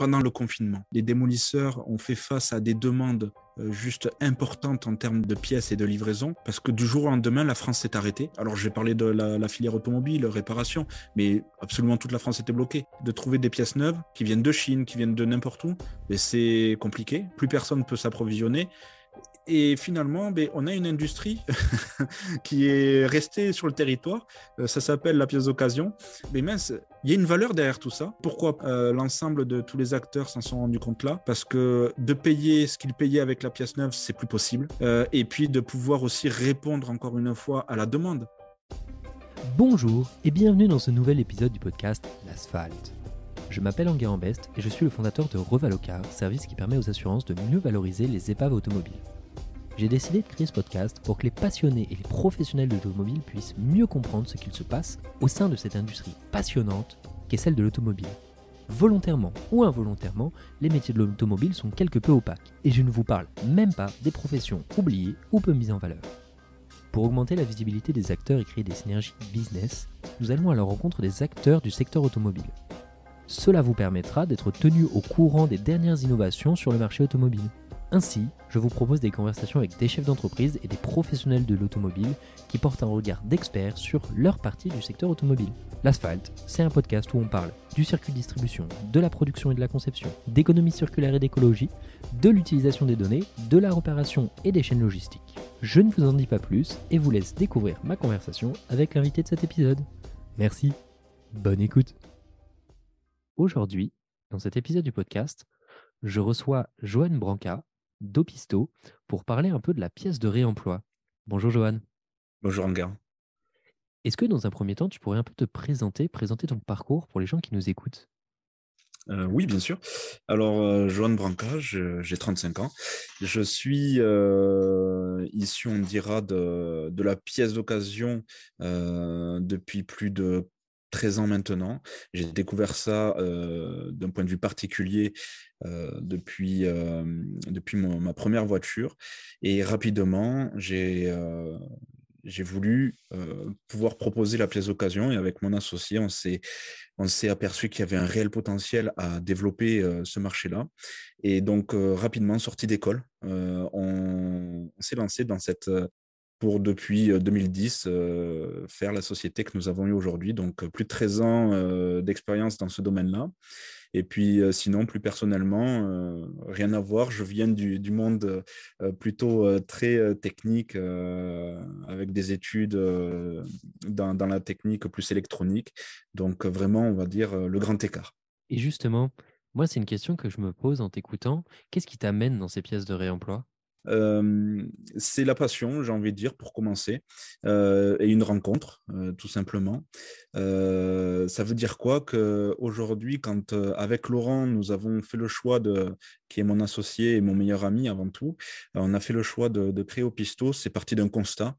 pendant le confinement. Les démolisseurs ont fait face à des demandes euh, juste importantes en termes de pièces et de livraison, parce que du jour au lendemain, la France s'est arrêtée. Alors j'ai parlé de la, filière automobile, réparation, mais absolument toute la France était bloquée. De trouver des pièces neuves qui viennent de Chine, qui viennent de n'importe où, c'est compliqué. Plus personne ne peut s'approvisionner. Et finalement, ben, on a une industrie qui est restée sur le territoire. Euh, ça s'appelle la pièce d'occasion. Mais mince, il y a une valeur derrière tout ça. Pourquoi euh, l'ensemble de tous les acteurs s'en sont rendus compte là? Parce que de payer ce qu'ils payaient avec la pièce neuve, c'est plus possible. Euh, et puis de pouvoir aussi répondre encore une fois à la demande. Bonjour et bienvenue dans ce nouvel épisode du podcast L'Asphalte. Je m'appelle Enguerrand Best et je suis le fondateur de Revalocar, service qui permet aux assurances de mieux valoriser les épaves automobiles. J'ai décidé de créer ce podcast pour que les passionnés et les professionnels de l'automobile puissent mieux comprendre ce qu'il se passe au sein de cette industrie passionnante qu'est celle de l'automobile. Volontairement ou involontairement, les métiers de l'automobile sont quelque peu opaques, et je ne vous parle même pas des professions oubliées ou peu mises en valeur. Pour augmenter la visibilité des acteurs et créer des synergies business, nous allons à la rencontre des acteurs du secteur automobile. Cela vous permettra d'être tenu au courant des dernières innovations sur le marché automobile. Ainsi, je vous propose des conversations avec des chefs d'entreprise et des professionnels de l'automobile qui portent un regard d'experts sur leur partie du secteur automobile. L'Asphalte, c'est un podcast où on parle du circuit de distribution, de la production et de la conception, d'économie circulaire et d'écologie, de l'utilisation des données, de la réparation et des chaînes logistiques. Je ne vous en dis pas plus et vous laisse découvrir ma conversation avec l'invité de cet épisode. Merci, bonne écoute. Aujourd'hui, dans cet épisode du podcast, je reçois Joanne Branca d'Opisto pour parler un peu de la pièce de réemploi. Bonjour Joanne. Bonjour Anga. Est-ce que dans un premier temps, tu pourrais un peu te présenter, présenter ton parcours pour les gens qui nous écoutent? Euh, oui, bien sûr. Alors, euh, Joanne Branca, j'ai 35 ans. Je suis euh, issu, on dira, de, de la pièce d'occasion depuis plus de 13 ans maintenant. J'ai découvert ça euh, d'un point de vue particulier euh, depuis, euh, depuis ma première voiture. Et rapidement, j'ai j'ai voulu pouvoir proposer la pièce d'occasion. Et avec mon associé, on s'est, on s'est aperçu qu'il y avait un réel potentiel à développer ce marché-là. Et donc, rapidement, sorti d'école, on s'est lancé dans cette pour depuis 2010 faire la société que nous avons eue aujourd'hui. Donc plus de 13 ans d'expérience dans ce domaine-là. Et puis sinon, plus personnellement, rien à voir. Je viens du, monde plutôt très technique, avec des études dans, la technique plus électronique. Donc vraiment, on va dire le grand écart. Et justement, moi, c'est une question que je me pose en t'écoutant. Qu'est-ce qui t'amène dans ces pièces de réemploi? C'est la passion, j'ai envie de dire, pour commencer, et une rencontre, tout simplement. ça veut dire quoi Qu'aujourd'hui, quand avec Laurent, nous avons fait le choix de, qui est mon associé et mon meilleur ami avant tout, on a fait le choix de, créer Opisto, c'est parti d'un constat.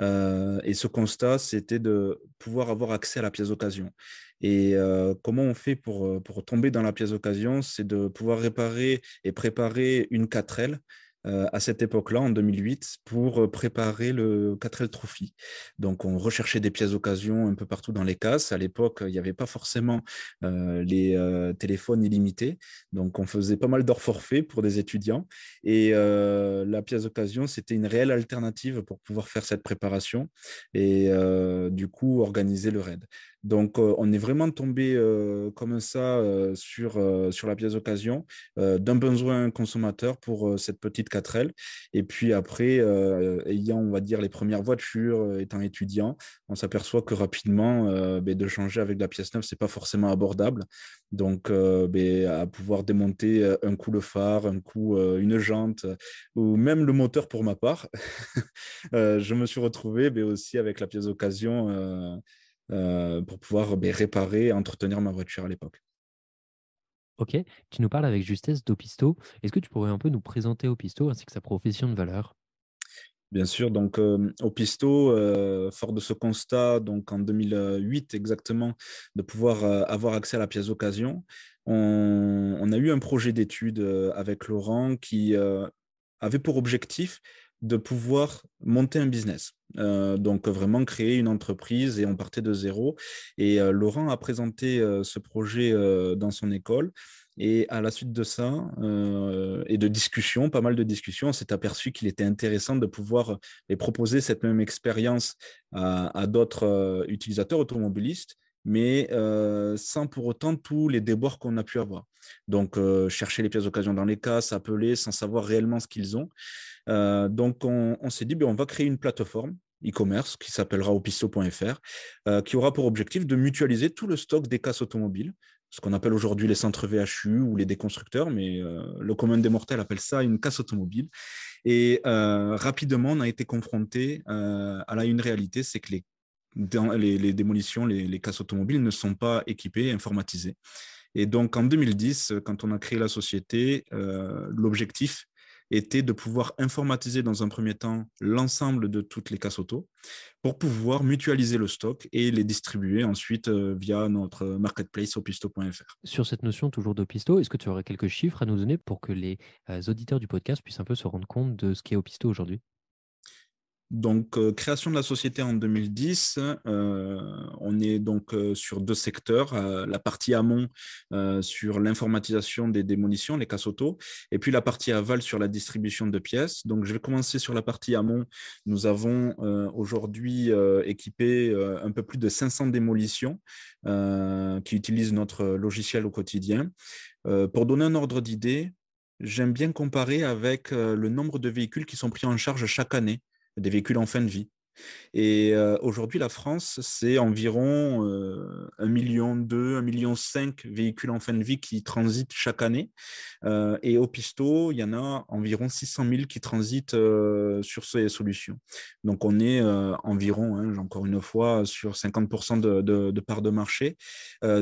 et ce constat, c'était de pouvoir avoir accès à la pièce d'occasion. Et comment on fait pour, pour tomber dans la pièce d'occasion C'est de pouvoir réparer et préparer une 4L euh, à cette époque-là, en 2008, pour euh, préparer le 4L Trophy. Donc, on recherchait des pièces d'occasion un peu partout dans les cases. À l'époque, il n'y avait pas forcément euh, les téléphones illimités. Donc, on faisait pas mal d'heures forfait pour des étudiants. Et la pièce d'occasion, c'était une réelle alternative pour pouvoir faire cette préparation et du coup organiser le raid. Donc, on est vraiment tombé comme ça sur, sur la pièce d'occasion d'un besoin consommateur pour cette petite 4L. Et puis après, ayant, on va dire, les premières voitures, étant étudiant, on s'aperçoit que rapidement, ben, de changer avec la pièce neuve, ce n'est pas forcément abordable. Donc, ben, à pouvoir démonter un coup le phare, un coup une jante, ou même le moteur pour ma part, je me suis retrouvé ben, aussi avec la pièce d'occasion euh, pour pouvoir ben, réparer et entretenir ma voiture à l'époque. Ok, tu nous parles avec justesse d'Opisto. Est-ce que tu pourrais un peu nous présenter Opisto ainsi que sa profession de valeur? Bien sûr, donc euh, Opisto, euh, fort de ce constat, donc en 2008 exactement, de pouvoir avoir accès à la pièce d'occasion, on, on, a eu un projet d'étude avec Laurent qui avait pour objectif de pouvoir monter un business. Euh, donc vraiment créer une entreprise et on partait de zéro. Et euh, Laurent a présenté euh, ce projet dans son école Et à la suite de ça, et de discussions, pas mal de discussions, on s'est aperçu qu'il était intéressant de pouvoir proposer cette même expérience à, d'autres utilisateurs automobilistes, mais sans pour autant tous les déboires qu'on a pu avoir. Donc, chercher les pièces d'occasion dans les casses, appeler sans savoir réellement ce qu'ils ont. donc, on, s'est dit, ben, on va créer une plateforme e-commerce qui s'appellera opisto.fr, euh, qui aura pour objectif de mutualiser tout le stock des casses automobiles, ce qu'on appelle aujourd'hui les centres VHU ou les déconstructeurs, mais euh, le commun des mortels appelle ça une casse automobile. Et euh, rapidement, on a été confronté à la, une réalité, c'est que les, dans les, démolitions, les, casses automobiles ne sont pas équipées, informatisées. Et donc en 2010, quand on a créé la société, l'objectif était de pouvoir informatiser dans un premier temps l'ensemble de toutes les casses auto pour pouvoir mutualiser le stock et les distribuer ensuite euh, via notre marketplace opisto.fr. Sur cette notion toujours d'Opisto, est-ce que tu aurais quelques chiffres à nous donner pour que les euh, auditeurs du podcast puissent un peu se rendre compte de ce qu'est Opisto aujourd'hui? Donc, euh, création de la société en 2010, euh, on est donc euh, sur deux secteurs, la partie amont sur l'informatisation des démolitions, les casses auto, et puis la partie aval sur la distribution de pièces. Donc, je vais commencer sur la partie amont. Nous avons aujourd'hui équipé un peu plus de 500 démolitions qui utilisent notre logiciel au quotidien. pour donner un ordre d'idée, j'aime bien comparer avec le nombre de véhicules qui sont pris en charge chaque année des véhicules en fin de vie. Et euh, aujourd'hui, la France, c'est environ euh, 1 million 2, 1 million 5 véhicules en fin de vie qui transitent chaque année. Euh, et au Pisto, il y en a environ 600 000 qui transitent euh, sur ces solutions. Donc on est environ, hein, encore une fois, sur 50% de, de, de part de marché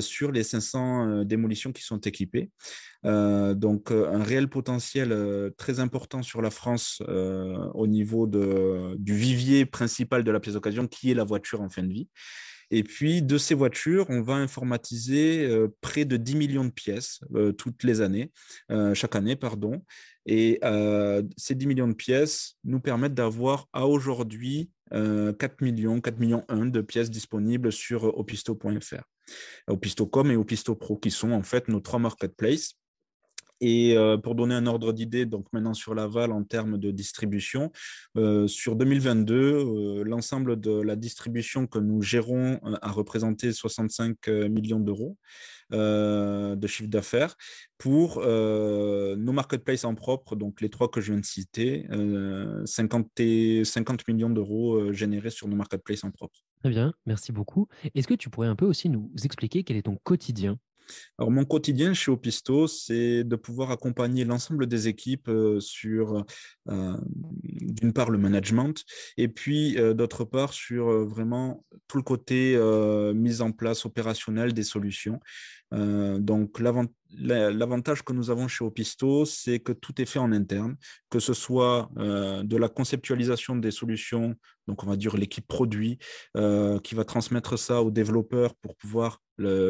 sur les 500 démolitions qui sont équipées. Euh, donc, euh, un réel potentiel euh, très important sur la France au niveau de, du vivier principal de la pièce d'occasion, qui est la voiture en fin de vie. Et puis, de ces voitures, on va informatiser près de 10 millions de pièces toutes les années, chaque année, pardon. Et ces 10 millions de pièces nous permettent d'avoir à aujourd'hui 4 millions, 4 millions 1 de pièces disponibles sur opisto.fr. Opisto.com et Opisto Pro, qui sont en fait nos trois marketplaces et euh, pour donner un ordre d'idée, donc maintenant sur l'aval en termes de distribution, euh, sur 2022, euh, l'ensemble de la distribution que nous gérons a représenté 65 millions d'euros de chiffre d'affaires pour nos marketplaces en propre, donc les trois que je viens de citer, 50, 50 millions d'euros générés sur nos marketplaces en propre. Très bien, merci beaucoup. Est-ce que tu pourrais un peu aussi nous expliquer quel est ton quotidien? Alors, mon quotidien chez Opisto, c'est de pouvoir accompagner l'ensemble des équipes euh, sur, euh, d'une part, le management, et puis, euh, d'autre part, sur vraiment tout le côté mise en place opérationnelle des solutions. Donc, l'avantage que nous avons chez Opisto, c'est que tout est fait en interne, que ce soit de la conceptualisation des solutions, donc on va dire l'équipe produit, qui va transmettre ça aux développeurs pour pouvoir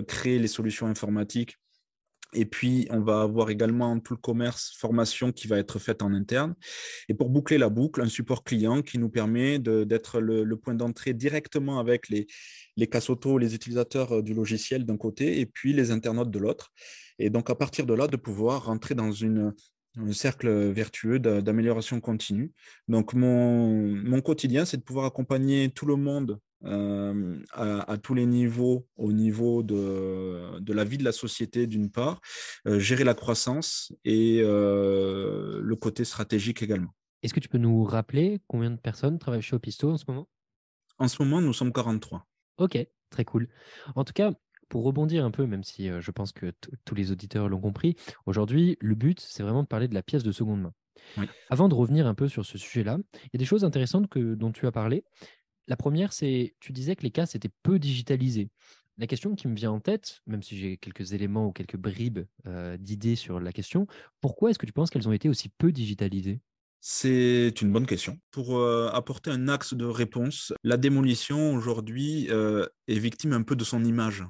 créer les solutions informatiques. Et puis, on va avoir également tout le commerce, formation qui va être faite en interne. Et pour boucler la boucle, un support client qui nous permet d'être le, point d'entrée directement avec les, les auto, les utilisateurs euh, du logiciel d'un côté et puis les internautes de l'autre. Et donc, à partir de là, de pouvoir rentrer dans une, un cercle vertueux d'amélioration continue. Donc, mon, mon quotidien, c'est de pouvoir accompagner tout le monde euh, à, tous les niveaux, au niveau de, de la vie de la société d'une part, euh, gérer la croissance et euh, le côté stratégique également. Est-ce que tu peux nous rappeler combien de personnes travaillent chez Opisto en ce moment? En ce moment, nous sommes 43. Ok, très cool. En tout cas, pour rebondir un peu, même si je pense que tous les auditeurs l'ont compris, aujourd'hui, le but, c'est vraiment de parler de la pièce de seconde main. Avant de revenir un peu sur ce sujet-là, il y a des choses intéressantes que, dont tu as parlé. La première, c'est, tu disais que les cas étaient peu digitalisés. La question qui me vient en tête, même si j'ai quelques éléments ou quelques bribes euh, d'idées sur la question, pourquoi est-ce que tu penses qu'elles ont été aussi peu digitalisées? C'est une bonne question. Pour euh, apporter un axe de réponse, la démolition aujourd'hui euh, est victime un peu de son image.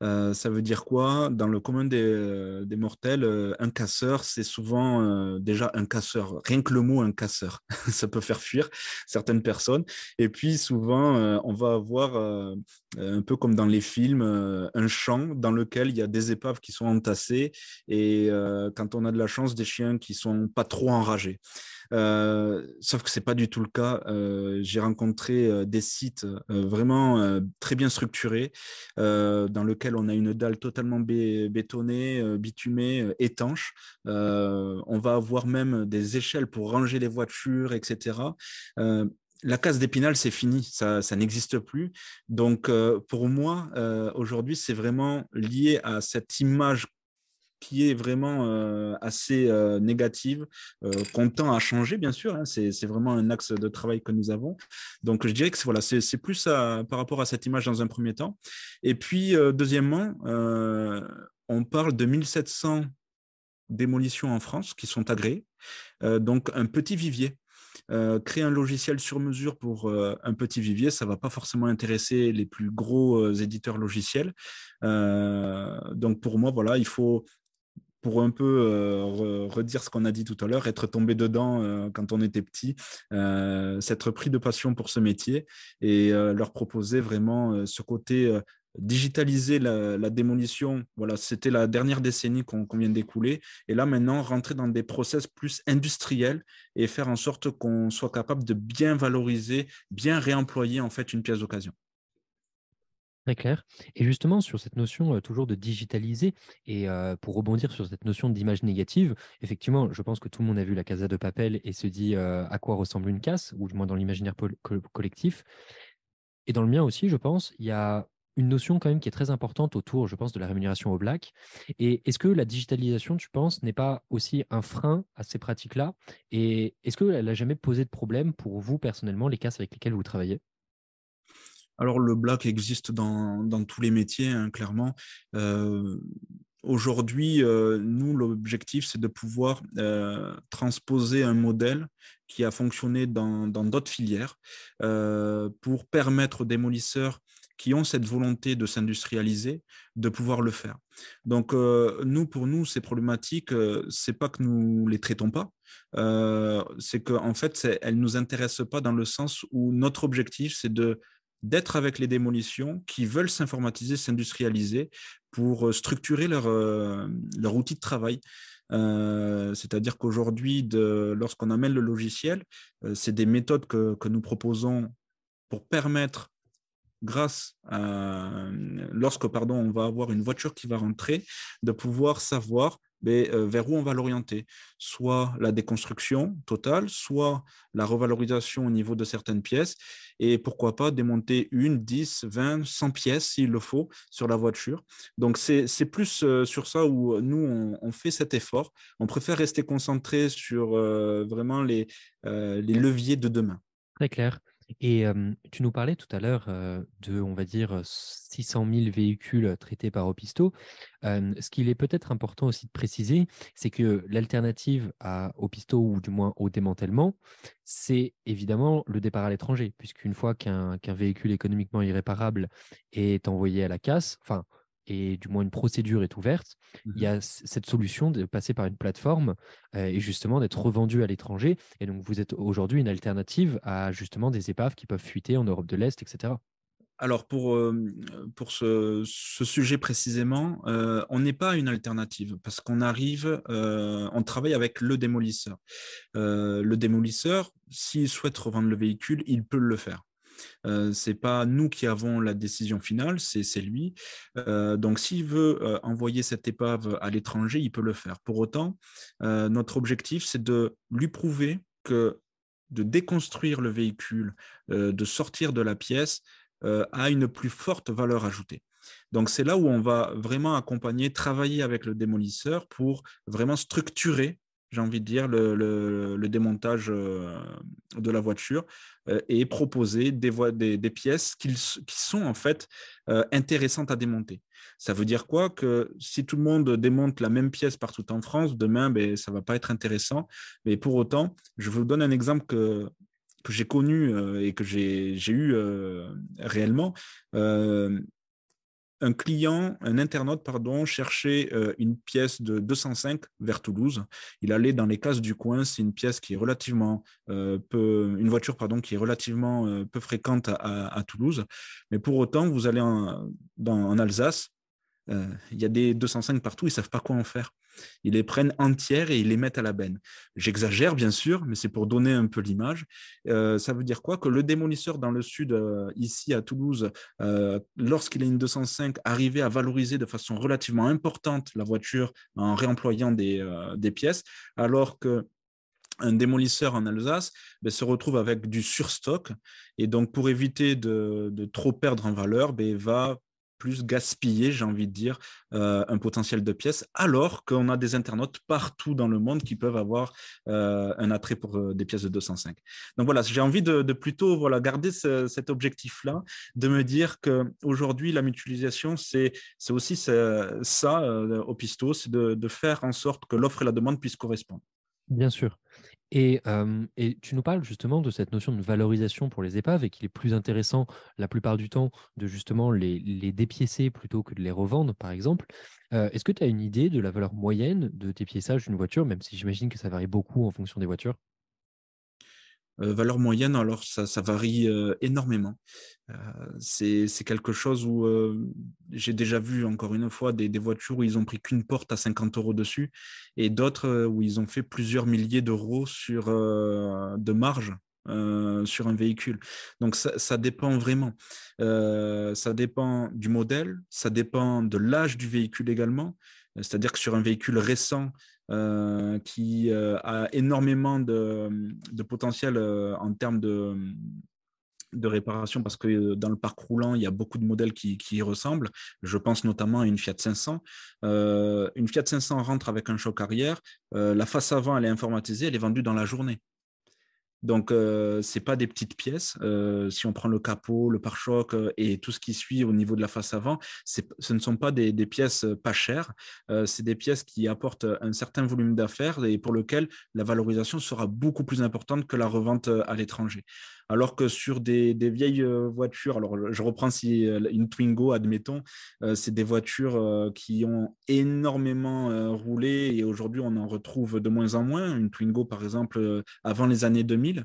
Ça veut dire quoi? Dans le commun des, des mortels, un casseur, c'est souvent déjà un casseur. Rien que le mot un casseur, ça peut faire fuir certaines personnes. Et puis souvent, on va avoir un peu comme dans les films, un champ dans lequel il y a des épaves qui sont entassées et quand on a de la chance, des chiens qui sont pas trop enragés. Euh, sauf que c'est pas du tout le cas. Euh, j'ai rencontré euh, des sites vraiment très bien structurés dans on a une dalle totalement bétonnée, bitumée, étanche. on va avoir même des échelles pour ranger les voitures, etc la case d'épinal, c'est fini, ça n'existe plus. Donc, pour moi, aujourd'hui, c'est vraiment lié à cette image qui est vraiment euh, assez euh, négative, euh, qu'on à changer, bien sûr. Hein. c'est, vraiment un axe de travail que nous avons. Donc, je dirais que voilà, c'est, plus par rapport à cette image dans un premier temps. Et puis, deuxièmement, on parle de 1700 démolitions en France qui sont agréées. donc, un petit vivier. créer un logiciel sur mesure pour un petit vivier, ça ne va pas forcément intéresser les plus gros éditeurs logiciels. donc pour moi, voilà, il faut pour un peu euh, redire ce qu'on a dit tout à l'heure, être tombé dedans euh, quand on était petit, euh, s'être pris de passion pour ce métier et leur proposer vraiment ce côté digitaliser la, démolition. Voilà, c'était la dernière décennie qu'on vient d'écouler. Et là, maintenant, rentrer dans des process plus industriels et faire en sorte qu'on soit capable de bien valoriser, bien réemployer en fait une pièce d'occasion. Très clair. Et justement, sur cette notion toujours de digitaliser, et pour rebondir sur cette notion d'image négative, effectivement, je pense que tout le monde a vu la Casa de Papel et se dit à quoi ressemble une casse, ou du moins dans l'imaginaire collectif. Et dans le mien aussi, je pense, il y a une notion quand même qui est très importante autour, je pense, de la rémunération au black. Et est-ce que la digitalisation, tu penses, n'est pas aussi un frein à ces pratiques-là? Et est-ce qu'elle n'a jamais posé de problème pour vous personnellement, les casses avec lesquelles vous travaillez? Alors, le black existe dans, tous les métiers, hein, clairement. Euh, aujourd'hui, euh, nous, l'objectif, c'est de pouvoir euh, transposer un modèle qui a fonctionné dans d'autres filières pour permettre aux démolisseurs qui ont cette volonté de s'industrialiser, de pouvoir le faire. Donc, nous, pour nous, ces problématiques, c'est pas que nous les traitons pas, c'est qu'en en fait, elles nous intéressent pas dans le sens où notre objectif, c'est de d'être avec les démolitions qui veulent s'informatiser, s'industrialiser pour euh, structurer leur, euh, leur outil de travail. Euh, c'est-à-dire qu'aujourd'hui, lorsqu'on amène le logiciel, c'est des méthodes que, que, nous proposons pour permettre, grâce à, lorsque pardon, on va avoir une voiture qui va rentrer, de pouvoir savoir mais euh, vers où on va l'orienter Soit la déconstruction totale, soit la revalorisation au niveau de certaines pièces, et pourquoi pas démonter une, 10, 20, 100 pièces s'il le faut sur la voiture. Donc c'est plus euh, sur ça où nous, on, fait cet effort. On préfère rester concentré sur euh, vraiment les, les leviers de demain. Très clair. Et tu nous parlais tout à l'heure de, on va dire, 600 000 véhicules traités par Opisto. ce qu'il est peut-être important aussi de préciser, c'est que l'alternative à Opisto, ou du moins au démantèlement, c'est évidemment le départ à l'étranger, puisqu'une fois qu'un véhicule économiquement irréparable est envoyé à la casse, enfin, et du moins une procédure est ouverte, il y mmh a cette solution de passer par une plateforme et justement d'être revendu à l'étranger. Et donc, vous êtes aujourd'hui une alternative à justement des épaves qui peuvent fuiter en Europe de l'Est, etc. Alors pour, pour ce, sujet précisément, on n'est pas une alternative parce qu'on arrive, on travaille avec le démolisseur. le démolisseur, s'il souhaite revendre le véhicule, il peut le faire. Euh, c'est pas nous qui avons la décision finale, c'est lui. Euh, donc, s'il veut euh, envoyer cette épave à l'étranger, il peut le faire. Pour autant, notre objectif, c'est de lui prouver que de déconstruire le véhicule, de sortir de la pièce, a une plus forte valeur ajoutée. Donc c'est là où on va vraiment accompagner, travailler avec le démolisseur pour vraiment structurer j'ai envie de dire, le, démontage euh, de la voiture euh, et proposer des, des, pièces qui, sont en fait euh, intéressantes à démonter. Ça veut dire quoi? Que si tout le monde démonte la même pièce partout en France, demain, ben, ça ne va pas être intéressant. Mais pour autant, je vous donne un exemple que, que j'ai connu et que j'ai eu réellement un client, un internaute, pardon, cherchait euh, une pièce de 205 vers Toulouse. Il allait dans les cases du coin. C'est une pièce qui est relativement euh, peu, une voiture pardon, qui est relativement euh, peu fréquente à, Toulouse. Mais pour autant, vous allez en Alsace, il y a des 205 partout. Ils savent pas quoi en faire. Ils les prennent entières et ils les mettent à la benne. J'exagère, bien sûr, mais c'est pour donner un peu l'image. Euh, ça veut dire quoi? Que le démolisseur dans le sud, euh, ici à Toulouse, euh, lorsqu'il a une 205, arrivait à valoriser de façon relativement importante la voiture en réemployant des, pièces, alors que un démolisseur en Alsace ben, se retrouve avec du surstock et donc pour éviter de, trop perdre en valeur, ben, va plus gaspiller, j'ai envie de dire, euh, un potentiel de pièces, alors qu'on a des internautes partout dans le monde qui peuvent avoir euh, un attrait pour euh, des pièces de 205. Donc voilà, j'ai envie de, plutôt voilà, garder cet objectif-là, de me dire qu'aujourd'hui, la mutualisation, c'est aussi ça, au pisto, c'est de, de faire en sorte que l'offre et la demande puissent correspondre. Bien sûr. Et, tu nous parles justement de cette notion de valorisation pour les épaves et qu'il est plus intéressant la plupart du temps de justement les, dépiécer plutôt que de les revendre, par exemple. Est-ce que tu as une idée de la valeur moyenne de dépiéçage d'une voiture, même si j'imagine que ça varie beaucoup en fonction des voitures? Valeur moyenne, alors ça, varie euh, énormément. Euh, c'est quelque chose où j'ai déjà vu, encore une fois, des, voitures où ils ont pris qu'une porte à 50 euros dessus et d'autres où ils ont fait plusieurs milliers d'euros sur de marge sur un véhicule. Donc ça dépend vraiment. ça dépend du modèle, ça dépend de l'âge du véhicule également. C'est-à-dire que sur un véhicule récent, euh, qui euh, a énormément de, potentiel euh, en termes de, de réparation parce que dans le parc roulant, il y a beaucoup de modèles qui, qui y ressemblent. Je pense notamment à une Fiat 500. une Fiat 500 rentre avec un choc arrière. la face avant, elle est informatisée, elle est vendue dans la journée. Donc, ce n'est pas des petites pièces. si on prend le capot, le pare-choc et tout ce qui suit au niveau de la face avant, ce ne sont pas des, pièces pas chères. c'est des pièces qui apportent un certain volume d'affaires et pour lequel la valorisation sera beaucoup plus importante que la revente à l'étranger. Alors que sur des, vieilles euh, voitures, alors je reprends si euh, une Twingo, admettons, euh, c'est des voitures qui ont énormément roulé et aujourd'hui on en retrouve de moins en moins. Une Twingo, par exemple, avant les années 2000.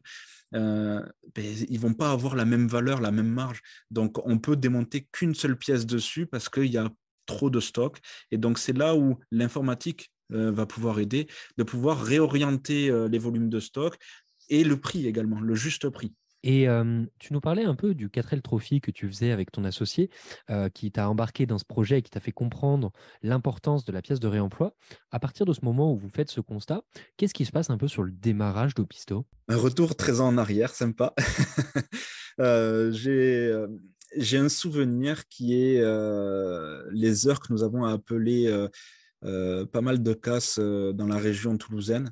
Ben, ils vont pas avoir la même valeur, la même marge. Donc, on peut démonter qu'une seule pièce dessus parce qu'il y a trop de stock. Et donc, c'est là où l'informatique va pouvoir aider, de pouvoir réorienter les volumes de stock et le prix également, le juste prix. Et tu nous parlais un peu du 4L Trophy que tu faisais avec ton associé, qui t'a embarqué dans ce projet et qui t'a fait comprendre l'importance de la pièce de réemploi. À partir de ce moment où vous faites ce constat, qu'est-ce qui se passe un peu sur le démarrage d'Opisto Un retour très en arrière, sympa. J'ai un souvenir qui est les heures que nous avons appelées pas mal de casses dans la région toulousaine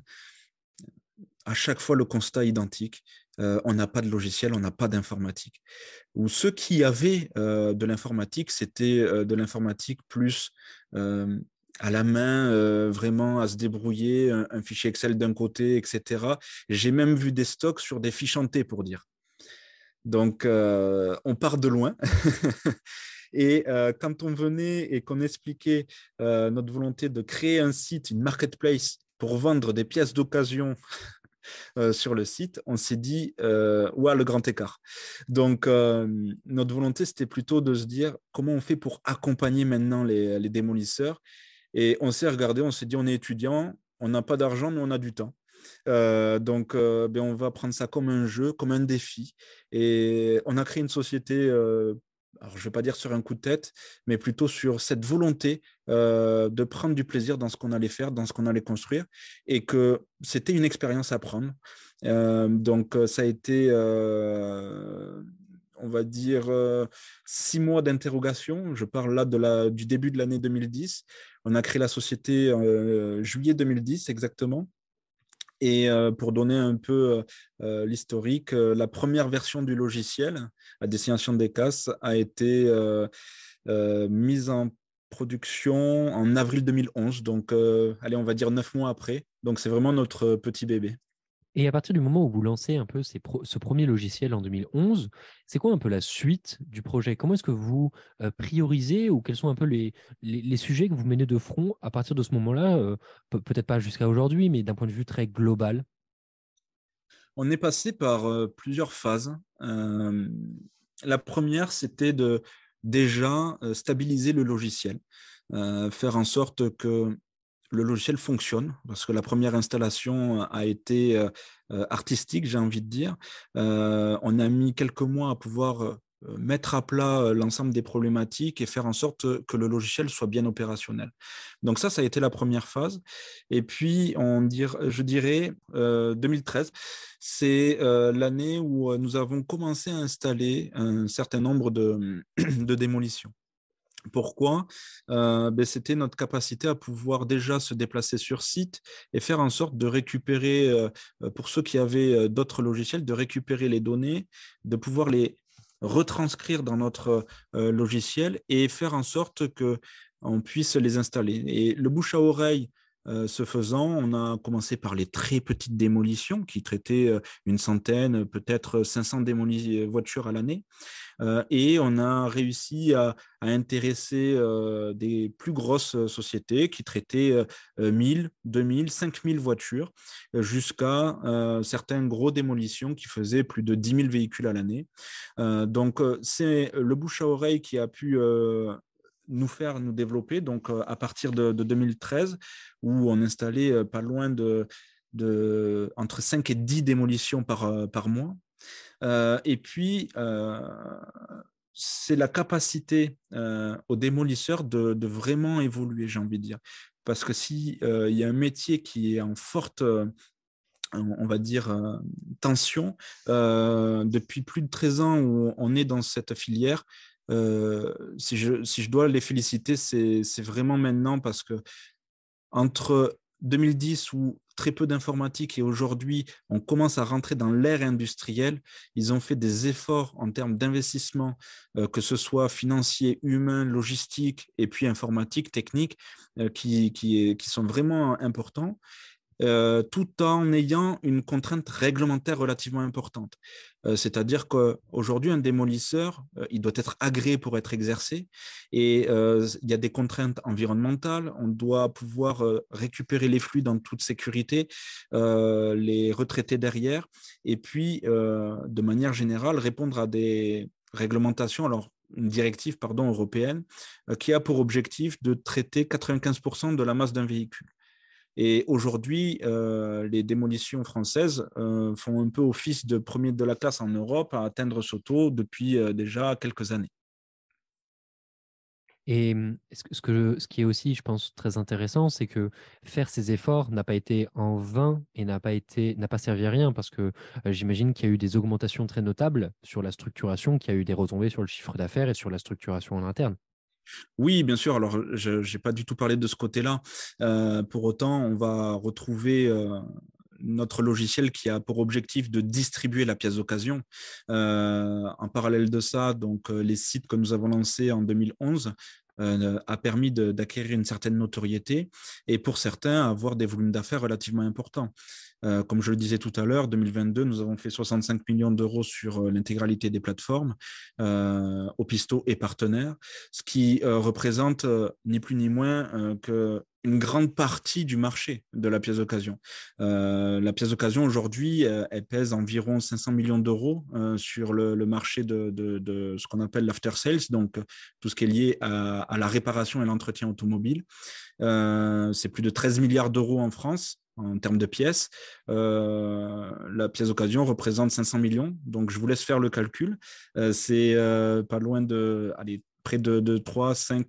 à chaque fois le constat identique. Euh, on n'a pas de logiciel, on n'a pas d'informatique. Ou ceux qui avaient euh, de l'informatique, c'était euh, de l'informatique plus à la main, vraiment à se débrouiller, un, fichier Excel d'un côté, etc. J'ai même vu des stocks sur des fiches en pour dire. Donc, on part de loin. Et quand on venait et qu'on expliquait notre volonté de créer un site, une marketplace pour vendre des pièces d'occasion euh, sur le site, on s'est dit, euh, le grand écart. Donc, euh, notre volonté, c'était plutôt de se dire comment on fait pour accompagner maintenant les, démolisseurs. Et on s'est regardé, on s'est dit, on est étudiant, on n'a pas d'argent, mais on a du temps. donc, ben, on va prendre ça comme un jeu, comme un défi. Et on a créé une société je ne vais pas dire sur un coup de tête, mais plutôt sur cette volonté euh, de prendre du plaisir dans ce qu'on allait faire, dans ce qu'on allait construire, et que c'était une expérience à prendre. Euh, donc euh, ça a été, on va dire, six mois d'interrogation. Je parle là du début de l'année 2010. On a créé la société juillet 2010 exactement. Et euh, pour donner un peu euh, euh, l'historique, la première version du logiciel à destination des casses a été mise en production en avril 2011, donc allez, on va dire neuf mois après. Donc c'est vraiment notre petit bébé. Et à partir du moment où vous lancez un peu ce premier logiciel en 2011, c'est quoi un peu la suite du projet? Comment est-ce que vous priorisez ou quels sont un peu les, les, sujets que vous menez de front à partir de ce moment-là Peut-être pas jusqu'à aujourd'hui, mais d'un point de vue très global? On est passé par plusieurs phases. la première, c'était de déjà stabiliser le logiciel, faire en sorte que le logiciel fonctionne, parce que la première installation a été euh, euh, artistique, j'ai envie de dire. Euh, on a mis quelques mois à pouvoir mettre à plat l'ensemble des problématiques et faire en sorte que le logiciel soit bien opérationnel. Donc ça, ça a été la première phase. Et puis, on je dirais, 2013, c'est l'année où nous avons commencé à installer un certain nombre de démolitions. Pourquoi? Euh, ben, C'était notre capacité à pouvoir déjà se déplacer sur site et faire en sorte de récupérer, euh, pour ceux qui avaient euh, d'autres logiciels, de récupérer les données, de pouvoir les retranscrire dans notre logiciel et faire en sorte qu'on puisse les installer. Et le bouche à oreille ce faisant, on a commencé par les très petites démolitions qui traitaient une centaine, peut-être 500 voitures à l'année. et on a réussi à, intéresser des plus grosses sociétés qui traitaient 1000, 2000, 5000 voitures, jusqu'à certains gros démolitions qui faisaient plus de 10 000 véhicules à l'année. donc, c'est le bouche à oreille qui a pu nous faire nous développer. Donc, euh, à partir de, 2013, où on installait euh, pas loin de, de, entre 5 et 10 démolitions par, euh, par mois. et puis, c'est la capacité aux démolisseurs de, de, vraiment évoluer, j'ai envie de dire. Parce que s'il il y a un métier qui est en forte on va dire, tension. depuis plus de 13 ans où on est dans cette filière, euh, si, je, dois les féliciter, c'est vraiment maintenant parce que entre 2010 où très peu d'informatique et aujourd'hui on commence à rentrer dans l'ère industrielle, ils ont fait des efforts en termes d'investissement, euh, que ce soit financier, humain, logistique et puis informatique, technique, euh, qui, sont vraiment importants. Euh, tout en ayant une contrainte réglementaire relativement importante. Euh, c'est-à-dire qu'aujourd'hui, un démolisseur, euh, il doit être agréé pour être exercé et il y a des contraintes environnementales. On doit pouvoir récupérer les flux dans toute sécurité, les retraiter derrière et puis, de manière générale, répondre à des réglementations. Alors, une directive européenne qui a pour objectif de traiter 95% de la masse d'un véhicule. Et aujourd'hui, euh, les démolitions françaises euh, font un peu office de premier de la classe en Europe à atteindre ce taux depuis euh, déjà quelques années. Et ce, qui est aussi, je pense, très intéressant, c'est que faire ces efforts n'a pas été en vain et n'a pas, été, n'a pas servi à rien parce que j'imagine qu'il y a eu des augmentations très notables sur la structuration, qu'il y a eu des retombées sur le chiffre d'affaires et sur la structuration en interne. Oui, bien sûr. Alors, je n'ai pas du tout parlé de ce côté-là. Euh, pour autant, on va retrouver euh, notre logiciel qui a pour objectif de distribuer la pièce d'occasion. Euh, en parallèle de ça, donc les sites que nous avons lancés en 2011 a permis d'acquérir une certaine notoriété et pour certains avoir des volumes d'affaires relativement importants. Euh, comme je le disais tout à l'heure, 2022, nous avons fait 65 millions d'euros sur euh, l'intégralité des plateformes, euh, Opisto et partenaires, ce qui représente ni plus ni moins que une grande partie du marché de la pièce d'occasion. la pièce d'occasion, aujourd'hui, elle pèse environ 500 millions d'euros sur le, marché de, ce qu'on appelle l'after sales, donc tout ce qui est lié à la réparation et l'entretien automobile. C'est plus de 13 milliards d'euros en France en termes de pièces. Euh, la pièce d'occasion représente 500 millions. Donc, je vous laisse faire le calcul. Euh, c'est euh, pas loin de allez, près de, 3, 5,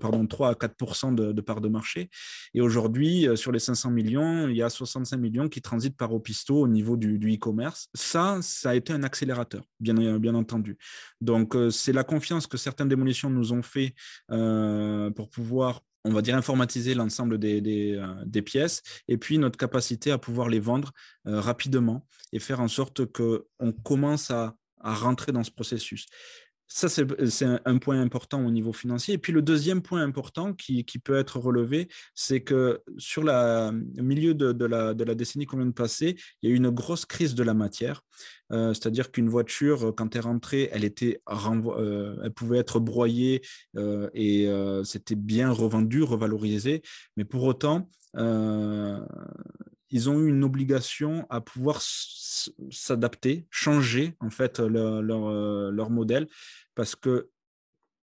pardon, 3 à 4 de, de, part de marché. Et aujourd'hui, sur les 500 millions, il y a 65 millions qui transitent par Opisto au niveau du, e-commerce. Ça, ça a été un accélérateur, bien, bien entendu. Donc, c'est la confiance que certaines démolitions nous ont fait pour pouvoir on va dire, informatiser l'ensemble des, euh, pièces et puis notre capacité à pouvoir les vendre euh, rapidement et faire en sorte qu'on commence à, rentrer dans ce processus. Ça, c'est un, point important au niveau financier. Et puis le deuxième point important qui, peut être relevé, c'est que sur le milieu de, la, décennie qu'on vient de passer, il y a eu une grosse crise de la matière. Euh, c'est-à-dire qu'une voiture, quand elle est rentrée, elle, était euh, elle pouvait être broyée euh, et c'était bien revendu, revalorisé. Mais pour autant, ils ont eu une obligation à pouvoir s'adapter, changer en fait leur, leur, modèle, parce que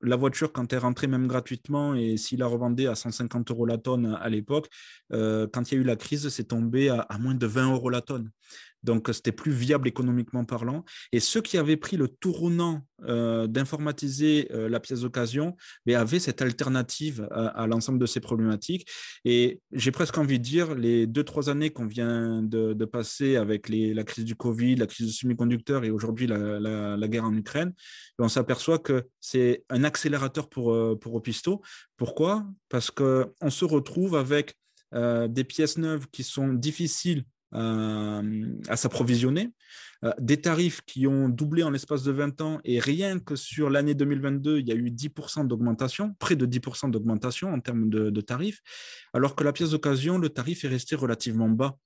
la voiture, quand elle rentrait même gratuitement et s'il la revendait à 150 euros la tonne à l'époque, quand il y a eu la crise, c'est tombé à, moins de 20 euros la tonne. Donc, c'était plus viable économiquement parlant. Et ceux qui avaient pris le tournant euh, d'informatiser euh, la pièce d'occasion mais avaient cette alternative à, l'ensemble de ces problématiques. Et j'ai presque envie de dire, les deux, trois années qu'on vient de, passer avec la crise du Covid, la crise du semi-conducteur et aujourd'hui la, guerre en Ukraine, on s'aperçoit que c'est un accélérateur pour, euh, pour Opisto. Pourquoi? Parce qu'on se retrouve avec des pièces neuves qui sont difficiles euh, à s'approvisionner, euh, des tarifs qui ont doublé en l'espace de 20 ans et rien que sur l'année 2022, il y a eu 10% d'augmentation, près de 10% d'augmentation en termes de, de, tarifs, alors que la pièce d'occasion, le tarif est resté relativement bas.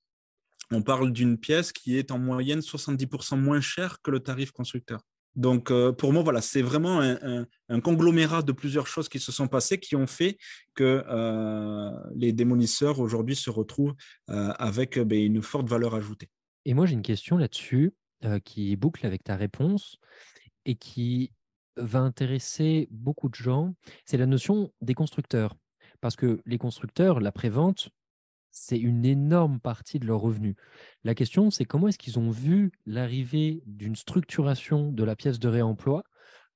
On parle d'une pièce qui est en moyenne 70% moins chère que le tarif constructeur. Donc, euh, pour moi, voilà, c'est vraiment un, conglomérat de plusieurs choses qui se sont passées qui ont fait que euh, les démonisseurs aujourd'hui se retrouvent euh, avec ben, une forte valeur ajoutée. Et moi, j'ai une question là-dessus qui boucle avec ta réponse et qui va intéresser beaucoup de gens. C'est la notion des constructeurs. Parce que les constructeurs, la prévente, c'est une énorme partie de leurs revenus. La question, c'est comment est-ce qu'ils ont vu l'arrivée d'une structuration de la pièce de réemploi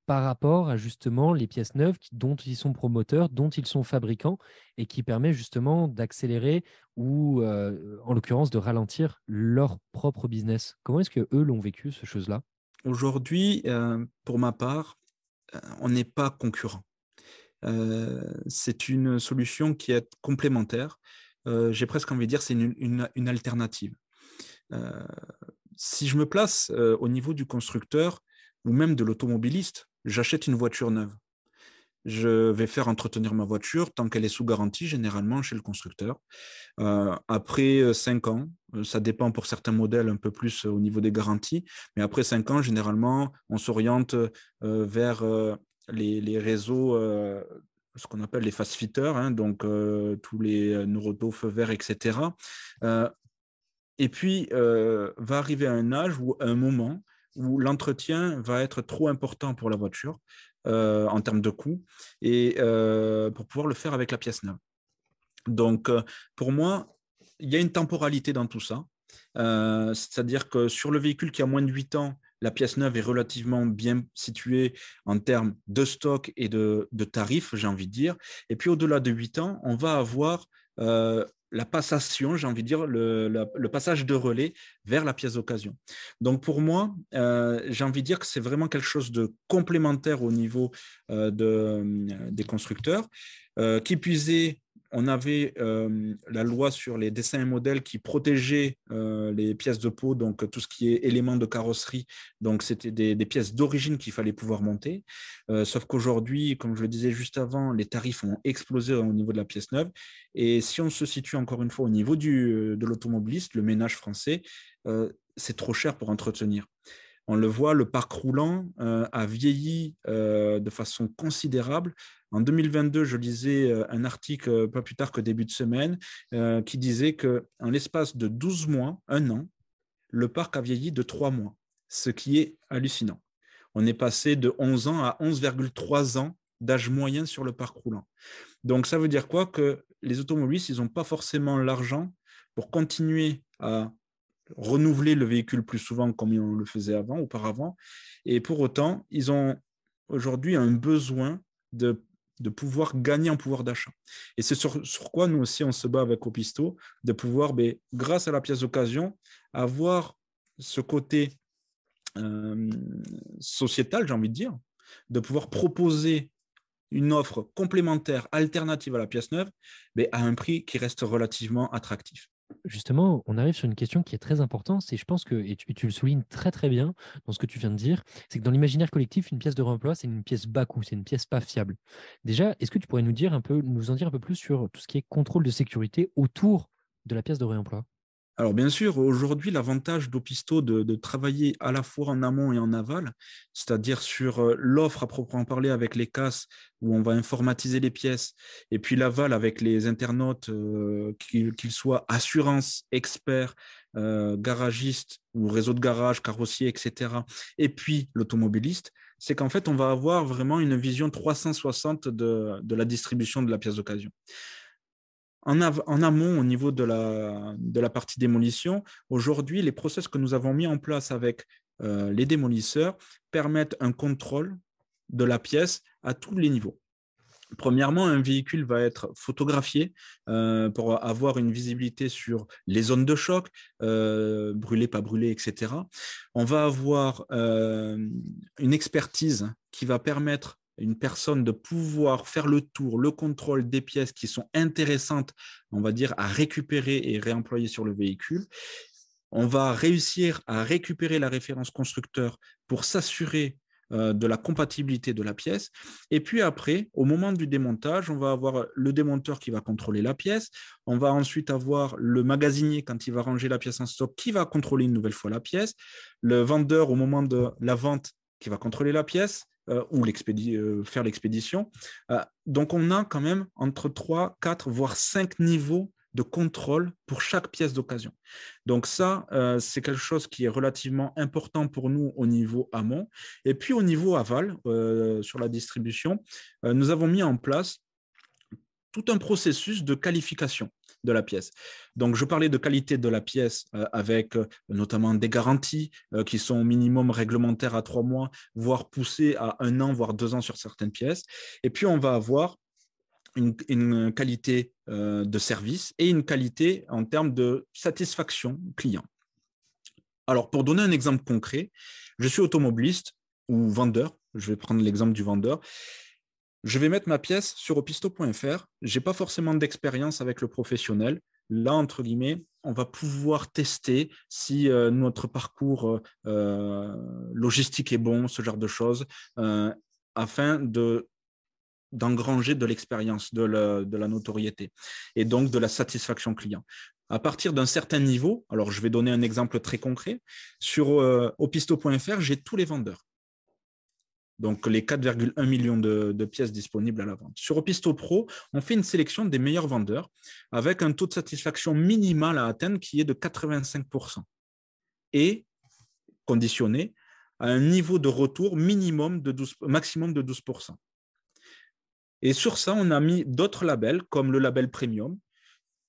par rapport à justement les pièces neuves dont ils sont promoteurs, dont ils sont fabricants et qui permet justement d'accélérer ou euh, en l'occurrence de ralentir leur propre business? Comment est-ce que eux l'ont vécu, ce chose-là Aujourd'hui, euh, pour ma part, euh, on n'est pas concurrent. c'est une solution qui est complémentaire. J'ai presque envie de dire c'est une alternative. Euh, si je me place euh, au niveau du constructeur ou même de l'automobiliste, j'achète une voiture neuve. Je vais faire entretenir ma voiture tant qu'elle est sous garantie, généralement chez le constructeur. Euh, après cinq ans, ça dépend pour certains modèles un peu plus au niveau des garanties, mais après cinq ans, généralement, on s'oriente vers les, réseaux ce qu'on appelle les fast fitters, hein, donc tous les neurotos, feux verts, etc. Et puis, euh, va arriver un âge ou un moment où l'entretien va être trop important pour la voiture euh, en termes de coût et euh, pour pouvoir le faire avec la pièce neuve. Donc, pour moi, il y a une temporalité dans tout ça. C'est-à-dire que sur le véhicule qui a moins de 8 ans, la pièce neuve est relativement bien située en termes de stock et de, tarifs, j'ai envie de dire. Et puis au-delà de 8 ans, on va avoir la passation, j'ai envie de dire, le, passage de relais vers la pièce d'occasion. Donc pour moi, euh, j'ai envie de dire que c'est vraiment quelque chose de complémentaire au niveau euh, euh, des constructeurs, qui puisait on avait euh, la loi sur les dessins et modèles qui protégeait euh, les pièces de peau, donc tout ce qui est éléments de carrosserie. Donc, c'était des, pièces d'origine qu'il fallait pouvoir monter. Euh, sauf qu'aujourd'hui, comme je le disais juste avant, les tarifs ont explosé au niveau de la pièce neuve. Et si on se situe encore une fois au niveau de l'automobiliste, le ménage français, c'est trop cher pour entretenir. On le voit, le parc roulant a vieilli de façon considérable. En 2022, je lisais euh, un article euh, pas plus tard que début de semaine euh, qui disait qu'en l'espace de 12 mois, un an, le parc a vieilli de 3 mois, ce qui est hallucinant. On est passé de 11 ans à 11,3 ans d'âge moyen sur le parc roulant. Donc ça veut dire quoi? Que les automobilistes, ils n'ont pas forcément l'argent pour continuer à renouveler le véhicule plus souvent comme on le faisait avant, auparavant. Et pour autant, ils ont aujourd'hui un besoin de de pouvoir gagner en pouvoir d'achat. Et c'est sur, quoi nous aussi on se bat avec Opisto, de pouvoir, ben, grâce à la pièce d'occasion, avoir ce côté euh, sociétal, j'ai envie de dire, de pouvoir proposer une offre complémentaire, alternative à la pièce neuve, mais ben, à un prix qui reste relativement attractif. Justement, on arrive sur une question qui est très importante, c'est je pense que, et tu, le soulignes très très bien dans ce que tu viens de dire, c'est que dans l'imaginaire collectif, une pièce de réemploi, c'est une pièce bas coût, c'est une pièce pas fiable. Déjà, est-ce que tu pourrais nous dire un peu, nous en dire un peu plus sur tout ce qui est contrôle de sécurité autour de la pièce de réemploi alors bien sûr, aujourd'hui, l'avantage d'Opisto de, travailler à la fois en amont et en aval, c'est-à-dire sur euh, l'offre à proprement parler avec les casses où on va informatiser les pièces, et puis l'aval avec les internautes, euh, qu'ils soient assurance, experts, euh, garagistes ou réseau de garage, carrossier, etc., et puis l'automobiliste, c'est qu'en fait, on va avoir vraiment une vision 360 de, de la distribution de la pièce d'occasion. En, amont, au niveau de la, partie démolition, aujourd'hui, les process que nous avons mis en place avec euh, les démolisseurs permettent un contrôle de la pièce à tous les niveaux. Premièrement, un véhicule va être photographié euh, pour avoir une visibilité sur les zones de choc, euh, brûlées, pas brûlées, etc. On va avoir une expertise qui va permettre une personne de pouvoir faire le tour, le contrôle des pièces qui sont intéressantes, on va dire, à récupérer et réemployer sur le véhicule. On va réussir à récupérer la référence constructeur pour s'assurer euh, de la compatibilité de la pièce. Et puis après, au moment du démontage, on va avoir le démonteur qui va contrôler la pièce. On va ensuite avoir le magasinier quand il va ranger la pièce en stock qui va contrôler une nouvelle fois la pièce. Le vendeur au moment de la vente qui va contrôler la pièce ou euh, faire l'expédition. Euh, donc, on a quand même entre 3, 4, voire 5 niveaux de contrôle pour chaque pièce d'occasion. Donc ça, c'est quelque chose qui est relativement important pour nous au niveau amont. Et puis au niveau aval, sur la distribution, nous avons mis en place tout un processus de qualification de la pièce. Donc, je parlais de qualité de la pièce euh, avec euh, notamment des garanties euh, qui sont au minimum réglementaires à trois mois, voire poussées à un an, voire deux ans sur certaines pièces. Et puis, on va avoir une, qualité de service et une qualité en termes de satisfaction client. Alors, pour donner un exemple concret, je suis automobiliste ou vendeur. Je vais prendre l'exemple du vendeur je vais mettre ma pièce sur opisto.fr. Je n'ai pas forcément d'expérience avec le professionnel. Là, entre guillemets, on va pouvoir tester si euh, notre parcours euh, euh, logistique est bon, ce genre de choses, afin de d'engranger de l'expérience, de, la notoriété et donc de la satisfaction client. À partir d'un certain niveau, alors je vais donner un exemple très concret, sur opisto.fr, j'ai tous les vendeurs donc les 4,1 millions de, pièces disponibles à la vente. Sur Opisto Pro, on fait une sélection des meilleurs vendeurs avec un taux de satisfaction minimal à atteindre qui est de 85% et conditionné à un niveau de retour minimum de 12, maximum de 12%. Et sur ça, on a mis d'autres labels comme le label premium.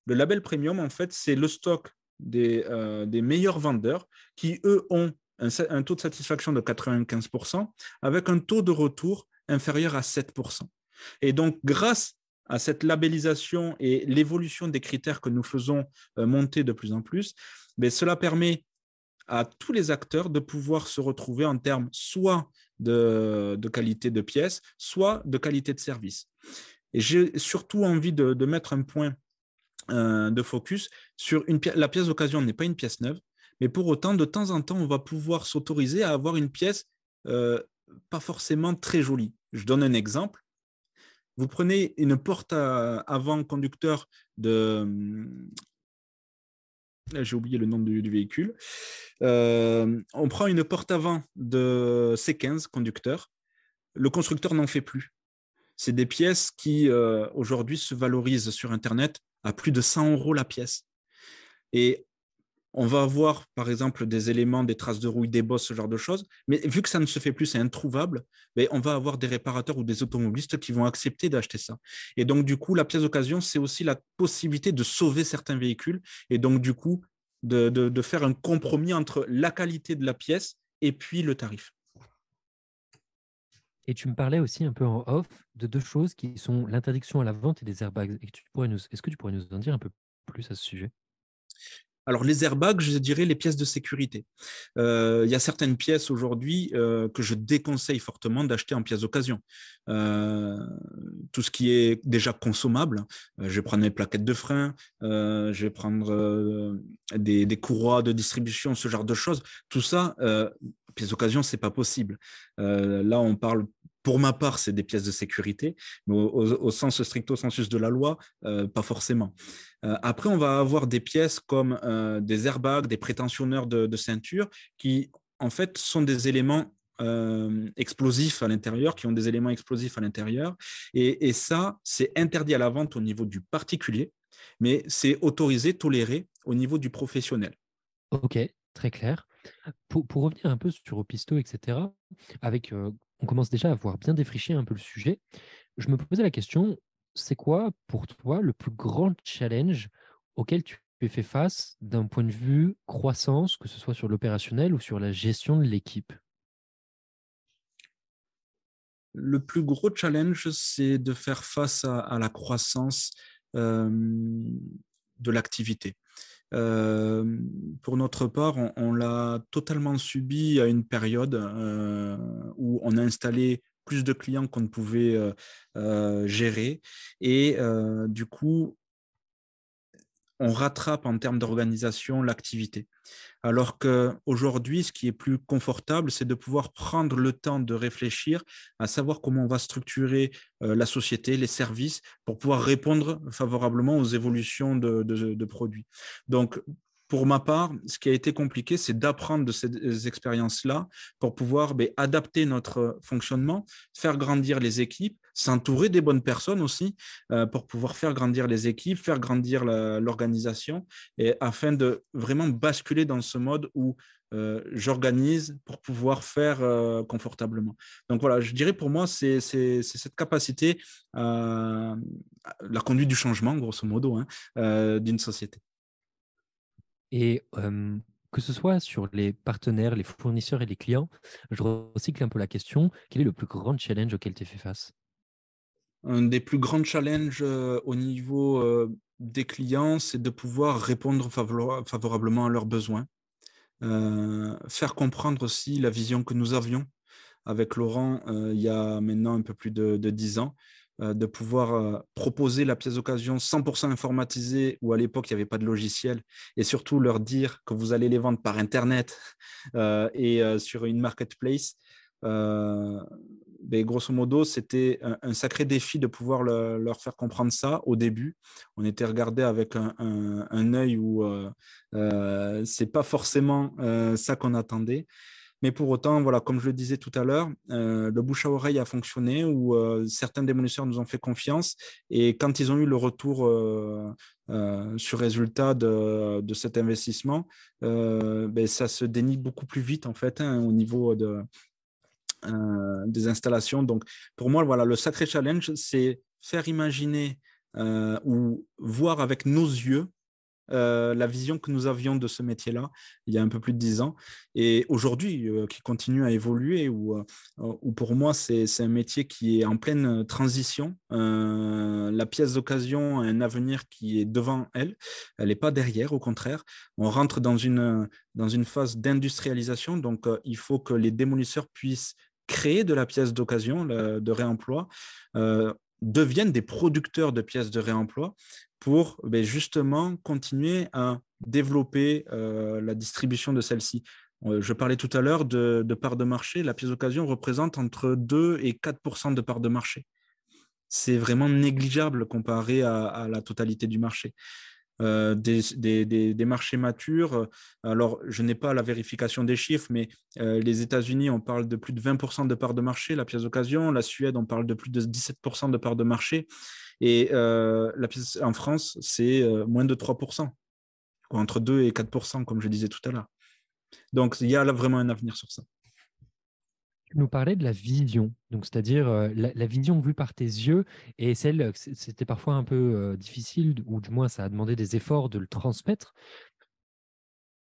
Le label premium, en fait, c'est le stock des, euh, des meilleurs vendeurs qui, eux, ont un, taux de satisfaction de 95% avec un taux de retour inférieur à 7%. Et donc, grâce à cette labellisation et l'évolution des critères que nous faisons euh, monter de plus en plus, mais ben, cela permet à tous les acteurs de pouvoir se retrouver en termes soit de, qualité de pièce, soit de qualité de service. Et j'ai surtout envie de, mettre un point euh, de focus sur une la pièce d'occasion n'est pas une pièce neuve, mais pour autant, de temps en temps, on va pouvoir s'autoriser à avoir une pièce euh, pas forcément très jolie. Je donne un exemple. Vous prenez une porte avant conducteur de... Hum, j'ai oublié le nom du, véhicule. Euh, on prend une porte avant de C15 conducteur. Le constructeur n'en fait plus. C'est des pièces qui, euh, aujourd'hui, se valorisent sur Internet à plus de 100 euros la pièce. Et on va avoir, par exemple, des éléments, des traces de rouille, des bosses, ce genre de choses. Mais vu que ça ne se fait plus, c'est introuvable, mais ben, on va avoir des réparateurs ou des automobilistes qui vont accepter d'acheter ça. Et donc, du coup, la pièce d'occasion, c'est aussi la possibilité de sauver certains véhicules et donc, du coup, de, faire un compromis entre la qualité de la pièce et puis le tarif. Et tu me parlais aussi un peu en off de deux choses qui sont l'interdiction à la vente et des airbags. Est-ce que tu pourrais nous en dire un peu plus à ce sujet? Alors, les airbags, je dirais les pièces de sécurité. Euh, il y a certaines pièces aujourd'hui euh, que je déconseille fortement d'acheter en pièces d'occasion. Euh, tout ce qui est déjà consommable, je vais prendre mes plaquettes de frein, je vais prendre des, des, courroies de distribution, ce genre de choses. Tout ça, pièces d'occasion, c'est pas possible. là, on parle pour ma part, c'est des pièces de sécurité, mais au, sens stricto sensus de la loi, euh, pas forcément. Euh, après, on va avoir des pièces comme euh, des airbags, des prétentionneurs de, ceinture, qui en fait sont des éléments explosifs à l'intérieur, qui ont des éléments explosifs à l'intérieur. Et, ça, c'est interdit à la vente au niveau du particulier, mais c'est autorisé, toléré au niveau du professionnel. Ok, très clair. Pour, pour, revenir un peu sur Opisto, etc., avec on commence déjà à avoir bien défriché un peu le sujet. Je me posais la question, c'est quoi pour toi le plus grand challenge auquel tu es fait face d'un point de vue croissance, que ce soit sur l'opérationnel ou sur la gestion de l'équipe? Le plus gros challenge, c'est de faire face à, la croissance de l'activité. Pour notre part, on, l'a totalement subi à une période où on a installé plus de clients qu'on ne pouvait gérer. Et du coup, on rattrape en termes d'organisation l'activité. Alors qu'aujourd'hui, ce qui est plus confortable, c'est de pouvoir prendre le temps de réfléchir à savoir comment on va structurer la société, les services, pour pouvoir répondre favorablement aux évolutions de, de produits. Donc, pour ma part, ce qui a été compliqué, c'est d'apprendre de ces expériences-là pour pouvoir ben, adapter notre fonctionnement, faire grandir les équipes, s'entourer des bonnes personnes aussi euh, pour pouvoir faire grandir les équipes, faire grandir l'organisation, et afin de vraiment basculer dans ce mode où euh, j'organise pour pouvoir faire euh, confortablement. Donc voilà, je dirais pour moi, c'est cette capacité, la conduite du changement, grosso modo, hein, d'une société. Et que ce soit sur les partenaires, les fournisseurs et les clients, je recycle un peu la question. Quel est le plus grand challenge auquel tu es fait face? Un des plus grands challenges au niveau des clients, c'est de pouvoir répondre favorablement à leurs besoins. faire comprendre aussi la vision que nous avions avec Laurent il y a maintenant un peu plus de, de 10 ans, de pouvoir euh, proposer la pièce d'occasion 100% informatisée, où à l'époque, il n'y avait pas de logiciel, et surtout leur dire que vous allez les vendre par Internet euh, et sur une marketplace. Ben, grosso modo, c'était un, sacré défi de pouvoir leur faire comprendre ça au début. On était regardé avec un, un, œil où euh, c'est pas forcément ça qu'on attendait. Mais pour autant, voilà, comme je le disais tout à l'heure, euh, le bouche à oreille a fonctionné où euh, certains démolisseurs nous ont fait confiance. Et quand ils ont eu le retour euh, sur résultat de, cet investissement, ben, ça se dénie beaucoup plus vite en fait hein, au niveau de, des installations. Donc pour moi, voilà, le sacré challenge, c'est faire imaginer ou voir avec nos yeux euh, la vision que nous avions de ce métier-là il y a un peu plus de dix ans et aujourd'hui euh, qui continue à évoluer ou euh, pour moi c'est un métier qui est en pleine transition. la pièce d'occasion a un avenir qui est devant elle, elle n'est pas derrière, au contraire. On rentre dans une, dans une phase d'industrialisation, donc il faut que les démolisseurs puissent créer de la pièce d'occasion, de réemploi, deviennent des producteurs de pièces de réemploi pour ben, justement continuer à développer euh, la distribution de celle-ci. Euh, je parlais tout à l'heure de, de part de marché. La pièce d'occasion représente entre 2 et 4% de part de marché. C'est vraiment négligeable comparé à, la totalité du marché. Euh, des, marchés matures. Alors, je n'ai pas la vérification des chiffres, mais les États-Unis, on parle de plus de 20% de part de marché, la pièce d'occasion. La Suède, on parle de plus de 17% de part de marché. Et euh, la pièce en France, c'est euh, moins de 3%, entre 2 et 4%, comme je disais tout à l'heure. Donc, il y a là vraiment un avenir sur ça. Tu nous parlais de la vision, donc c'est-à-dire la, vision vue par tes yeux et celle, c'était parfois un peu difficile, ou du moins ça a demandé des efforts de le transmettre.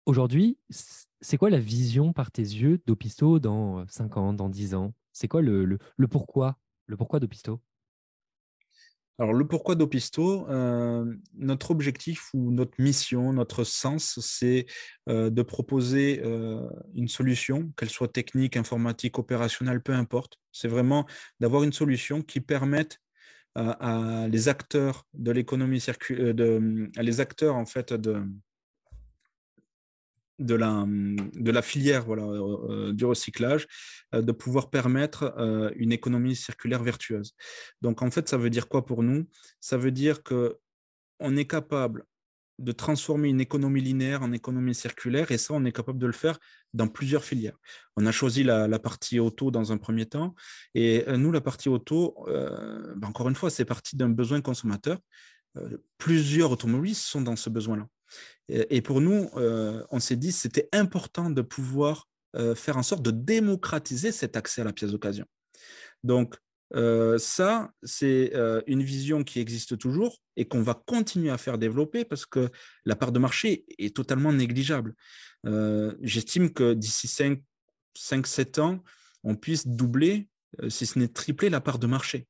Aujourd'hui, c'est quoi la vision par tes yeux d'Opisto dans 5 ans, dans 10 ans? C'est quoi le, pourquoi, le pourquoi d'Opisto alors, le pourquoi d'Opisto, euh, notre objectif ou notre mission, notre sens, c'est euh, de proposer euh, une solution, qu'elle soit technique, informatique, opérationnelle, peu importe. C'est vraiment d'avoir une solution qui permette à les acteurs de l'économie circulaire, les acteurs en fait de, de la, filière voilà, euh, euh, du recyclage, euh, de pouvoir permettre une économie circulaire vertueuse. Donc en fait, ça veut dire quoi pour nous? Ça veut dire qu'on est capable de transformer une économie linéaire en économie circulaire, et ça, on est capable de le faire dans plusieurs filières. On a choisi la, partie auto dans un premier temps, et nous, la partie auto, ben, encore une fois, c'est parti d'un besoin consommateur. plusieurs automobilistes sont dans ce besoin-là. Et pour nous, euh, on s'est dit c'était important de pouvoir euh, faire en sorte de démocratiser cet accès à la pièce d'occasion. Donc, euh, ça, c'est une vision qui existe toujours et qu'on va continuer à faire développer parce que la part de marché est totalement négligeable. J'estime que d'ici 5-7 ans, on puisse doubler, si ce n'est tripler, la part de marché.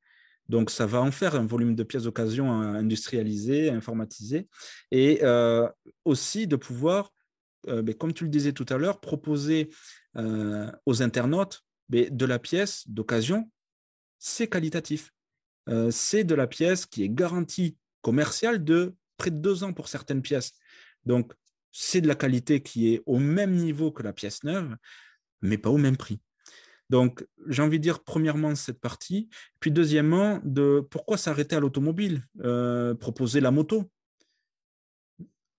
Donc, ça va en faire un volume de pièces d'occasion industrialisé, informatisé, et euh, aussi de pouvoir, euh, ben, comme tu le disais tout à l'heure, proposer euh, aux internautes ben, de la pièce d'occasion, c'est qualitatif. c'est de la pièce qui est garantie commerciale de près de deux ans pour certaines pièces. Donc, c'est de la qualité qui est au même niveau que la pièce neuve, mais pas au même prix. Donc, j'ai envie de dire, premièrement, cette partie. Puis, deuxièmement, de pourquoi s'arrêter à l'automobile euh, Proposer la moto.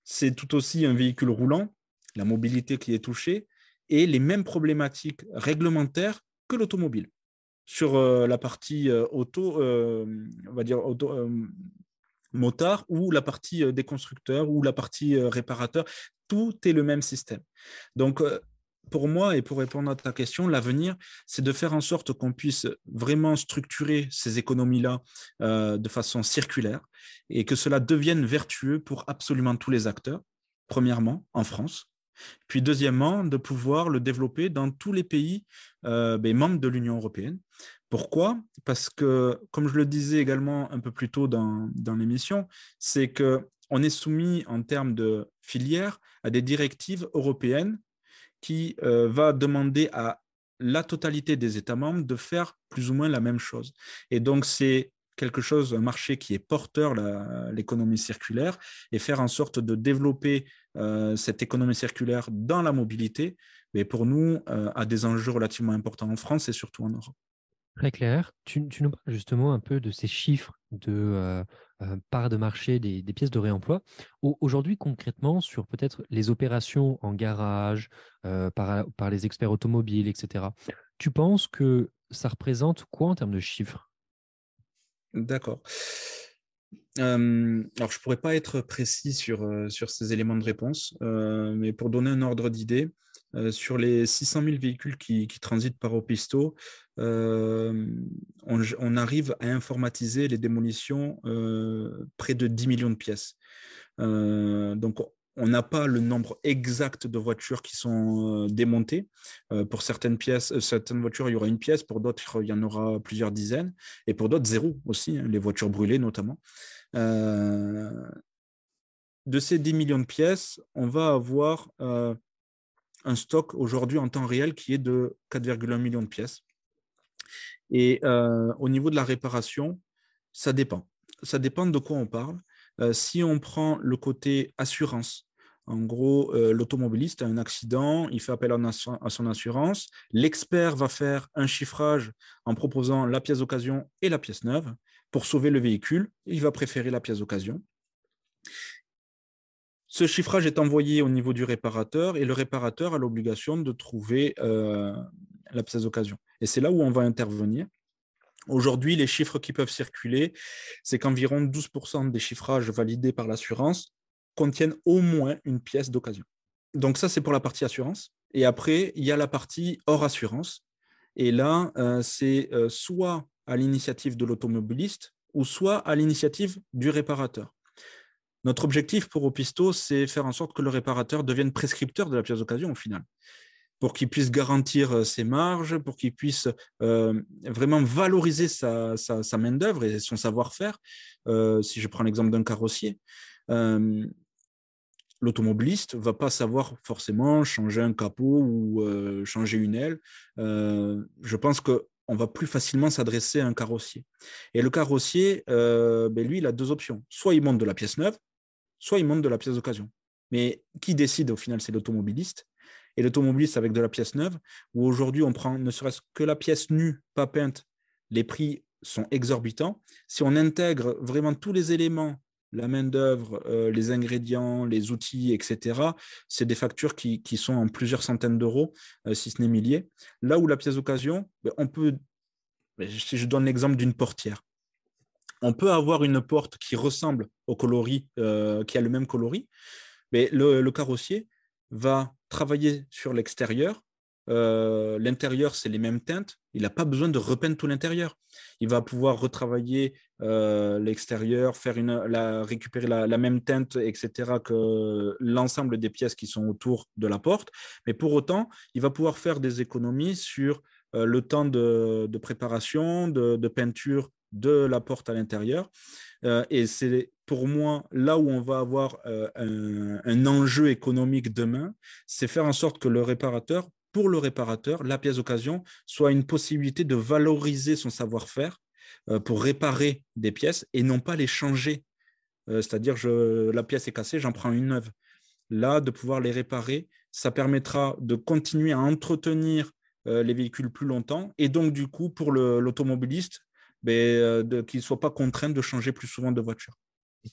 C'est tout aussi un véhicule roulant, la mobilité qui est touchée, et les mêmes problématiques réglementaires que l'automobile. Sur euh, la partie euh, auto, on va dire auto, motard, ou la partie des constructeurs, ou la partie réparateur, tout est le même système. Donc, pour moi, et pour répondre à ta question, l'avenir, c'est de faire en sorte qu'on puisse vraiment structurer ces économies-là euh, de façon circulaire et que cela devienne vertueux pour absolument tous les acteurs, premièrement, en France. Puis deuxièmement, de pouvoir le développer dans tous les pays euh, ben, membres de l'Union européenne. Pourquoi? Parce que, comme je le disais également un peu plus tôt dans, dans l'émission, c'est qu'on est soumis en termes de filière à des directives européennes qui euh, va demander à la totalité des États membres de faire plus ou moins la même chose. Et donc, c'est quelque chose, un marché qui est porteur, l'économie circulaire, et faire en sorte de développer euh, cette économie circulaire dans la mobilité, mais pour nous, euh, a des enjeux relativement importants en France et surtout en Europe. Très clair. Tu, nous parles justement un peu de ces chiffres de part de marché des, pièces de réemploi. Aujourd'hui, concrètement, sur peut-être les opérations en garage, par, par les experts automobiles, etc., tu penses que ça représente quoi en termes de chiffres? D'accord. alors, je ne pourrais pas être précis sur, sur ces éléments de réponse, mais pour donner un ordre d'idée, sur les 600 000 véhicules qui, transitent par Opisto, on, arrive à informatiser les démolitions près de 10 millions de pièces. donc, on n'a pas le nombre exact de voitures qui sont démontées. pour certaines pièces, certaines voitures, il y aura une pièce, pour d'autres, il y en aura plusieurs dizaines, et pour d'autres, zéro aussi, hein, les voitures brûlées notamment. de ces 10 millions de pièces, on va avoir un stock aujourd'hui en temps réel qui est de 4,1 millions de pièces. Et euh, au niveau de la réparation, ça dépend. Ça dépend de quoi on parle. Euh, si on prend le côté assurance, en gros, euh, l'automobiliste a un accident, il fait appel à son assurance. L'expert va faire un chiffrage en proposant la pièce d'occasion et la pièce neuve. Pour sauver le véhicule, il va préférer la pièce d'occasion. Ce chiffrage est envoyé au niveau du réparateur et le réparateur a l'obligation de trouver la pièce d'occasion. Et c'est là où on va intervenir. Aujourd'hui, les chiffres qui peuvent circuler, c'est qu'environ 12% des chiffrages validés par l'assurance contiennent au moins une pièce d'occasion. Donc ça, c'est pour la partie assurance. Et après, il y a la partie hors assurance. Et là, euh, c'est euh, soit à l'initiative de l'automobiliste ou soit à l'initiative du réparateur. Notre objectif pour Opisto, c'est faire en sorte que le réparateur devienne prescripteur de la pièce d'occasion au final. pour qu'il puisse garantir ses marges, pour qu'il puisse vraiment valoriser sa, main-d'œuvre et son savoir-faire. si je prends l'exemple d'un carrossier, l'automobiliste va pas savoir forcément changer un capot ou euh, changer une aile. Euh, je pense qu'on va plus facilement s'adresser à un carrossier. Et le carrossier, euh, ben lui, il a deux options. Soit il monte de la pièce neuve, soit il monte de la pièce d'occasion. Mais qui décide au final, c'est l'automobiliste. Et l'automobiliste avec de la pièce neuve, où aujourd'hui on prend ne serait-ce que la pièce nue, pas peinte, les prix sont exorbitants. Si on intègre vraiment tous les éléments la main-d'œuvre, euh, les ingrédients, les outils, etc., c'est des factures qui, sont en plusieurs centaines d'euros, euh, si ce n'est milliers. Là où la pièce d'occasion, ben, on peut, ben, je donne l'exemple d'une portière, on peut avoir une porte qui ressemble au coloris, euh, qui a le même coloris, mais le carrossier va travailler sur l'extérieur euh, l'intérieur, c'est les mêmes teintes. Il n'a pas besoin de repeindre tout l'intérieur. Il va pouvoir retravailler euh, l'extérieur, faire une, la, récupérer la, même teinte, etc., que l'ensemble des pièces qui sont autour de la porte. Mais pour autant, il va pouvoir faire des économies sur le temps de, préparation, de, peinture de la porte à l'intérieur. et c'est pour moi là où on va avoir un, un enjeu économique demain, c'est faire en sorte que le réparateur pour le réparateur, la pièce d'occasion soit une possibilité de valoriser son savoir-faire euh, pour réparer des pièces et non pas les changer. Euh, c'est-à-dire, la pièce est cassée, j'en prends une neuve. Là, de pouvoir les réparer, ça permettra de continuer à entretenir euh, les véhicules plus longtemps et donc, du coup, pour l'automobiliste, ben, qu'il ne soit pas contraint de changer plus souvent de voiture.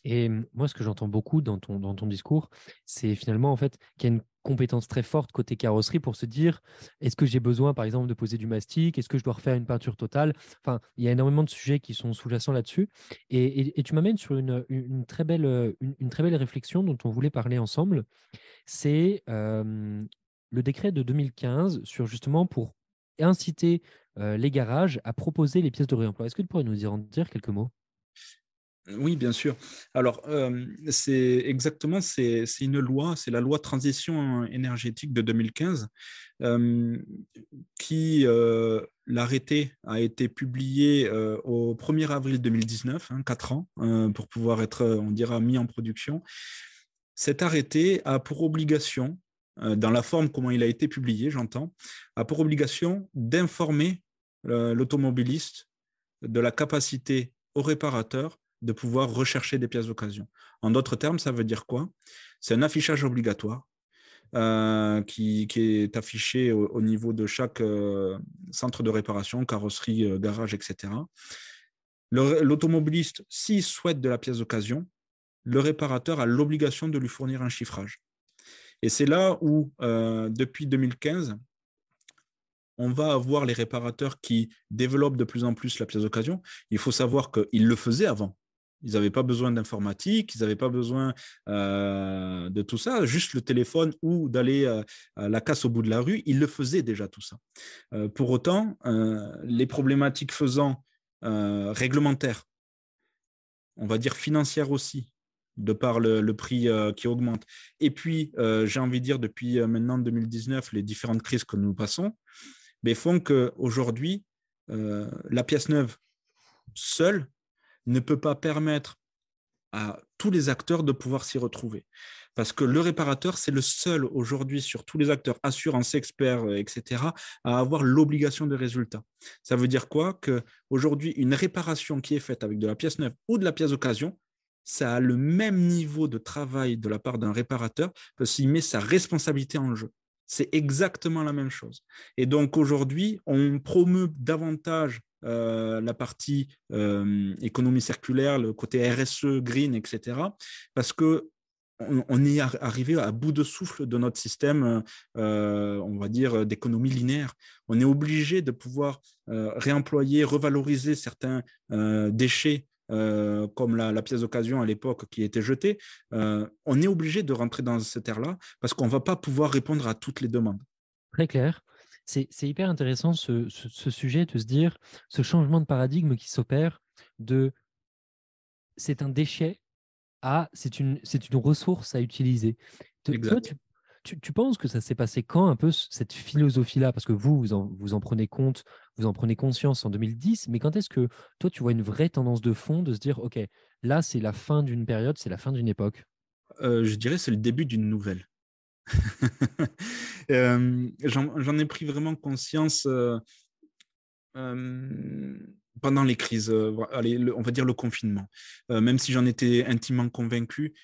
Et moi, ce que j'entends beaucoup dans ton, dans ton discours, c'est finalement en fait qu'il y a une compétence très forte côté carrosserie pour se dire est-ce que j'ai besoin, par exemple, de poser du mastic? Est-ce que je dois refaire une peinture totale? Enfin, il y a énormément de sujets qui sont sous-jacents là-dessus. Et, tu m'amènes sur une, une, très belle, une, très belle réflexion dont on voulait parler ensemble. C'est le décret de 2015 sur justement pour inciter les garages à proposer les pièces de réemploi. Est-ce que tu pourrais nous en dire quelques mots? Oui, bien sûr. Alors, c'est exactement, c'est une loi, c'est la loi transition énergétique de 2015, qui, l'arrêté a été publié au 1er avril 2019, hein, 4 ans, pour pouvoir être, on dira, mis en production. Cet arrêté a pour obligation, dans la forme comment il a été publié, j'entends, a pour obligation d'informer l'automobiliste de la capacité au réparateur de pouvoir rechercher des pièces d'occasion. En d'autres termes, ça veut dire quoi? C'est un affichage obligatoire euh, qui, est affiché au, niveau de chaque euh, centre de réparation, carrosserie, euh, garage, etc. L'automobiliste, s'il souhaite de la pièce d'occasion, le réparateur a l'obligation de lui fournir un chiffrage. Et c'est là où, depuis 2015, on va avoir les réparateurs qui développent de plus en plus la pièce d'occasion. Il faut savoir qu'ils le faisaient avant. Ils n'avaient pas besoin d'informatique, ils n'avaient pas besoin euh, de tout ça, juste le téléphone ou d'aller euh, à la casse au bout de la rue, ils le faisaient déjà tout ça. Euh, pour autant, les problématiques faisant réglementaires, on va dire financières aussi, de par le, prix qui augmente, et puis j'ai envie de dire depuis maintenant 2019, les différentes crises que nous passons, mais font qu'aujourd'hui, la pièce neuve seule ne peut pas permettre à tous les acteurs de pouvoir s'y retrouver. Parce que le réparateur, c'est le seul aujourd'hui sur tous les acteurs, assurance, experts, euh, etc., à avoir l'obligation de résultat. Ça veut dire quoi? Qu'aujourd'hui, une réparation qui est faite avec de la pièce neuve ou de la pièce d'occasion, ça a le même niveau de travail de la part d'un réparateur parce qu'il met sa responsabilité en jeu. C'est exactement la même chose. Et donc aujourd'hui, on promeut davantage euh, la partie euh, économie circulaire, le côté RSE, green, etc. Parce que on, est arrivé à bout de souffle de notre système, euh, on va dire, d'économie linéaire. On est obligé de pouvoir réemployer, revaloriser certains déchets comme la, pièce d'occasion à l'époque qui était jetée, on est obligé de rentrer dans cette ère-là parce qu'on ne va pas pouvoir répondre à toutes les demandes. Très clair c'est hyper intéressant ce, sujet de se dire ce changement de paradigme qui s'opère de c'est un déchet à c'est une, une ressource à utiliser. Tu, penses que ça s'est passé quand un peu cette philosophie-là? Parce que vous, vous en, vous en, prenez compte, vous en prenez conscience en 2010, mais quand est-ce que toi, tu vois une vraie tendance de fond de se dire, OK, là, c'est la fin d'une période, c'est la fin d'une époque? Euh, Je dirais c'est le début d'une nouvelle. J'en ai pris vraiment conscience pendant les crises, allez, on va dire le confinement. même si j'en étais intimement convaincu,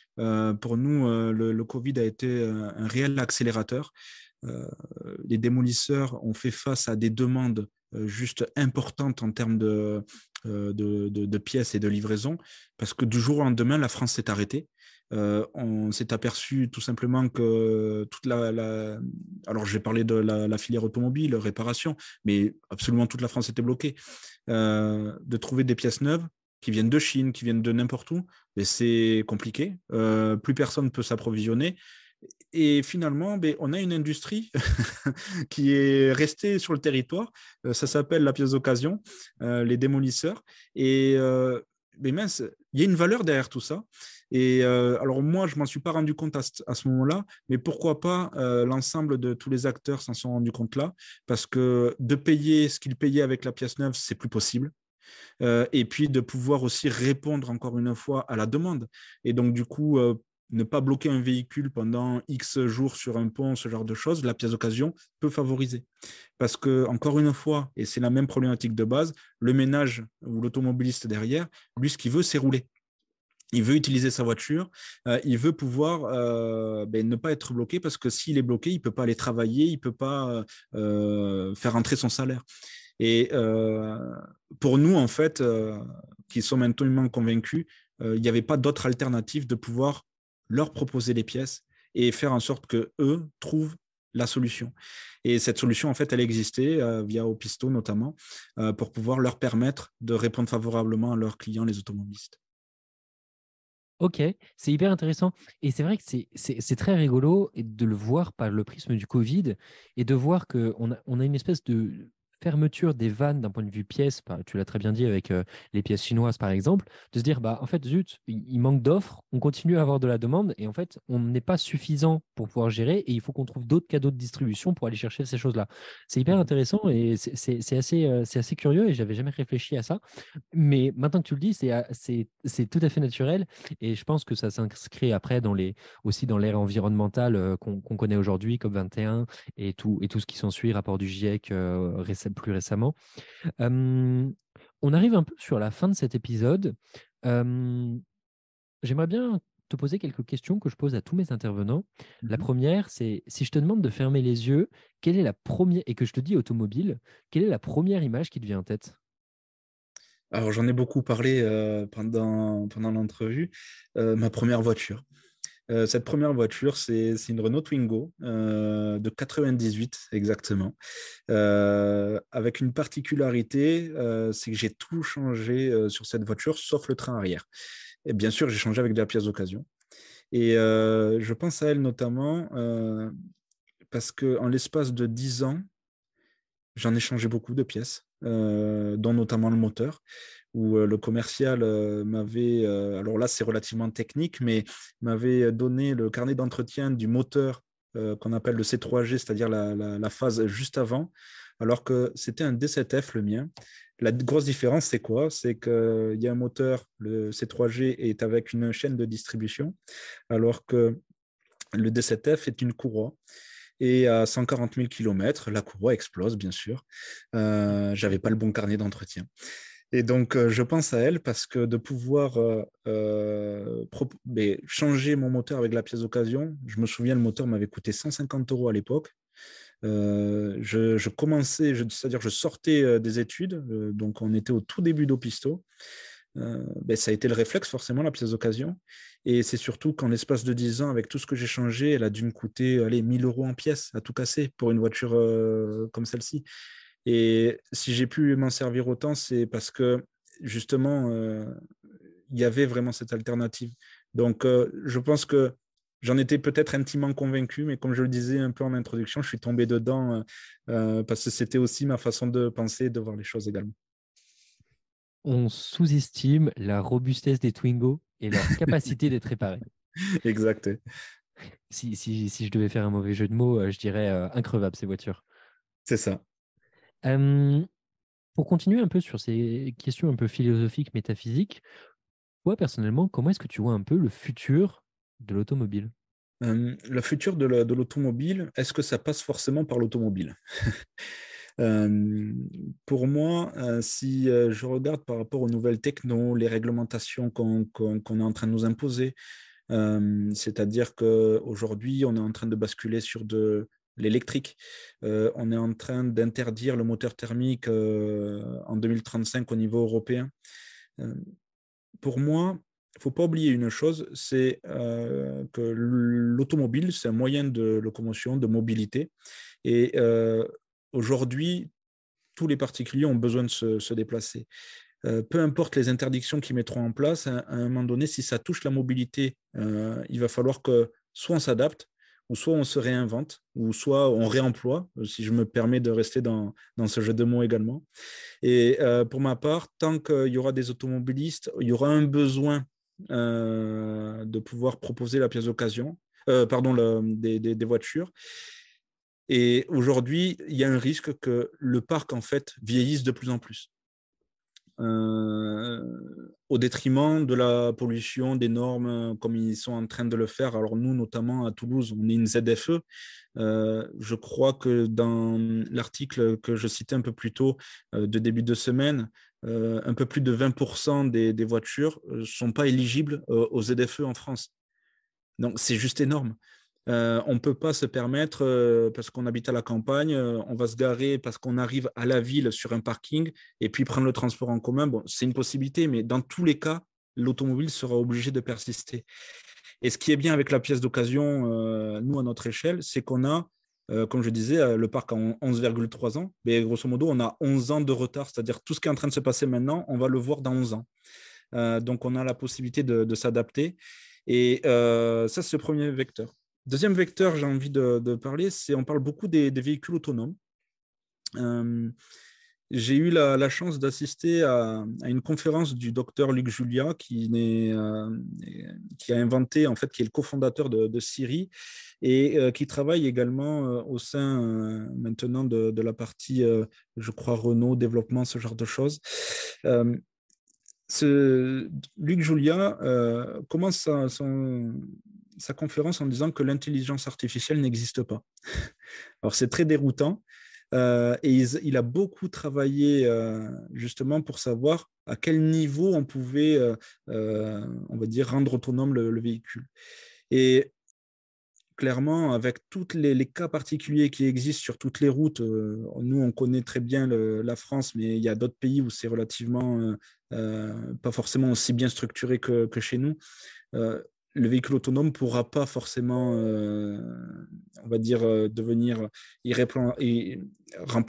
pour nous, le, Covid a été un réel accélérateur. les démolisseurs ont fait face à des demandes juste importantes en termes de, de, pièces et de livraison, parce que du jour au lendemain, la France s'est arrêtée. Euh, on s'est aperçu tout simplement que toute la, alors j'ai parlé de la, filière automobile, réparation, mais absolument toute la France était bloquée. Euh, de trouver des pièces neuves qui viennent de Chine, qui viennent de n'importe où, c'est compliqué. Euh, plus personne ne peut s'approvisionner. Et finalement, ben, on a une industrie qui est restée sur le territoire. ça s'appelle la pièce d'occasion, les démolisseurs. Et mais mince, il y a une valeur derrière tout ça. Et euh, alors moi, je m'en suis pas rendu compte à, ce moment-là, mais pourquoi pas euh, l'ensemble de tous les acteurs s'en sont rendus compte là, parce que de payer ce qu'ils payaient avec la pièce neuve, c'est plus possible. Euh, et puis de pouvoir aussi répondre encore une fois à la demande. Et donc du coup, ne pas bloquer un véhicule pendant X jours sur un pont, ce genre de choses, la pièce d'occasion peut favoriser. Parce que, encore une fois, et c'est la même problématique de base, le ménage ou l'automobiliste derrière, lui, ce qu'il veut, c'est rouler. Il veut utiliser sa voiture, euh, il veut pouvoir euh, ben, ne pas être bloqué parce que s'il est bloqué, il ne peut pas aller travailler, il ne peut pas euh, faire entrer son salaire. Et pour nous, en fait, qui sommes intimement convaincus, il n'y avait pas d'autre alternative de pouvoir leur proposer les pièces et faire en sorte que eux trouvent la solution. Et cette solution, en fait, elle existait via Opisto notamment, pour pouvoir leur permettre de répondre favorablement à leurs clients, les automobilistes. Ok, c'est hyper intéressant. Et c'est vrai que c'est très rigolo de le voir par le prisme du Covid et de voir qu'on a, on a une espèce de, fermeture des vannes d'un point de vue pièce, tu l'as très bien dit avec euh, les pièces chinoises par exemple, de se dire bah en fait zut, il manque d'offres, on continue à avoir de la demande et en fait on n'est pas suffisant pour pouvoir gérer et il faut qu'on trouve d'autres cadeaux de distribution pour aller chercher ces choses-là. C'est hyper mmh. intéressant et c'est assez, euh, c'est assez curieux et j'avais jamais réfléchi à ça. Mais maintenant que tu le dis, c'est euh, tout à fait naturel et je pense que ça s'inscrit après dans les, aussi dans l'ère environnementale qu'on connaît aujourd'hui, COP21 et tout, et tout ce qui s'ensuit, rapport du GIEC récemment plus récemment. on arrive un peu sur la fin de cet épisode. J'aimerais bien te poser quelques questions que je pose à tous mes intervenants. La mmh première, c'est si je te demande de fermer les yeux, quelle est la première, et que je te dis automobile, quelle est la première image qui te vient en tête? Alors j'en ai beaucoup parlé pendant, pendant l'entrevue. ma première voiture. Euh, cette première voiture, c'est une Renault Twingo euh, de 98 exactement, euh, avec une particularité, c'est que j'ai tout changé sur cette voiture, sauf le train arrière. Et bien sûr, j'ai changé avec de la pièce d'occasion. Et je pense à elle notamment parce qu'en l'espace de 10 ans, j'en ai changé beaucoup de pièces, dont notamment le moteur où le commercial m'avait, alors là c'est relativement technique, mais m'avait donné le carnet d'entretien du moteur qu'on appelle le C3G, c'est-à-dire la, phase juste avant, alors que c'était un D7F le mien. La grosse différence, c'est quoi? C'est qu'il y a un moteur, le C3G est avec une chaîne de distribution, alors que le D7F est une courroie. Et à 140 000 km, la courroie explose, bien sûr. Euh, J'avais pas le bon carnet d'entretien. Et donc, je pense à elle parce que de pouvoir changer mon moteur avec la pièce d'occasion, je me souviens, le moteur m'avait coûté 150 euros à l'époque. je, commençais, c'est-à-dire je sortais des études, donc on était au tout début d'Opisto. Ben, ça a été le réflexe, forcément, la pièce d'occasion. Et c'est surtout qu'en l'espace de 10 ans, avec tout ce que j'ai changé, elle a dû me coûter allez, 1000 euros en pièces à tout casser pour une voiture comme celle-ci. Et si j'ai pu m'en servir autant, c'est parce que justement, euh, il y avait vraiment cette alternative. Donc, euh, je pense que j'en étais peut-être intimement convaincu, mais comme je le disais un peu en introduction, je suis tombé dedans euh, parce que c'était aussi ma façon de penser et de voir les choses également. On sous-estime la robustesse des Twingo et leur capacité d'être réparés. Exact. Si, si, si, je devais faire un mauvais jeu de mots, je dirais increvable ces voitures. C'est ça. Pour continuer un peu sur ces questions un peu philosophiques, métaphysiques, toi personnellement, comment est-ce que tu vois un peu le futur de l'automobile? Le futur de l'automobile, est-ce que ça passe forcément par l'automobile? Pour moi, si je regarde par rapport aux nouvelles techno, les réglementations qu'on est en train de nous imposer, c'est-à-dire qu'aujourd'hui, on est en train de basculer sur de l'électrique. on est en train d'interdire le moteur thermique en 2035 au niveau européen. pour moi, il ne faut pas oublier une chose, c'est que l'automobile, c'est un moyen de locomotion, de mobilité. Et aujourd'hui, tous les particuliers ont besoin de se, déplacer. peu importe les interdictions qu'ils mettront en place, à, un moment donné, si ça touche la mobilité, il va falloir que soit on s'adapte, ou soit on se réinvente, ou soit on réemploie, si je me permets de rester dans, ce jeu de mots également. Et pour ma part, tant qu'il y aura des automobilistes, il y aura un besoin de pouvoir proposer la pièce d'occasion, pardon, des, voitures. Et aujourd'hui, il y a un risque que le parc, en fait, vieillisse de plus en plus. Euh, au détriment de la pollution, des normes, comme ils sont en train de le faire. Alors nous, notamment à Toulouse, on est une ZFE. Euh, je crois que dans l'article que je citais un peu plus tôt, euh, de début de semaine, un peu plus de 20% des, des voitures ne sont pas éligibles aux ZFE en France. Donc c'est juste énorme. Euh, on ne peut pas se permettre, euh, parce qu'on habite à la campagne, euh, on va se garer parce qu'on arrive à la ville sur un parking et puis prendre le transport en commun. Bon, c'est une possibilité, mais dans tous les cas, l'automobile sera obligée de persister. Et ce qui est bien avec la pièce d'occasion, nous, à notre échelle, c'est qu'on a, comme je disais, le parc a 11,3 ans, mais grosso modo, on a 11 ans de retard, c'est-à-dire tout ce qui est en train de se passer maintenant, on va le voir dans 11 ans. donc, on a la possibilité de s'adapter. Et ça, c'est le premier vecteur. Deuxième vecteur, j'ai envie de, parler, c'est on parle beaucoup des, véhicules autonomes. Euh, j'ai eu la, chance d'assister à, une conférence du docteur Luc Julia, qui, euh, qui, a inventé, en fait, qui est le cofondateur de, Siri et euh, qui travaille également au sein maintenant de, la partie, je crois, Renault, développement, ce genre de choses. Luc Julia commence son, sa conférence en disant que l'intelligence artificielle n'existe pas. Alors c'est très déroutant. Euh, et il, a beaucoup travaillé euh, justement pour savoir à quel niveau on pouvait, euh, on va dire, rendre autonome le, véhicule. Et clairement, avec tous les, cas particuliers qui existent sur toutes les routes, nous, on connaît très bien la France, mais il y a d'autres pays où c'est relativement pas forcément aussi bien structuré que, que chez nous le véhicule autonome ne pourra pas forcément, euh, on va dire, euh, devenir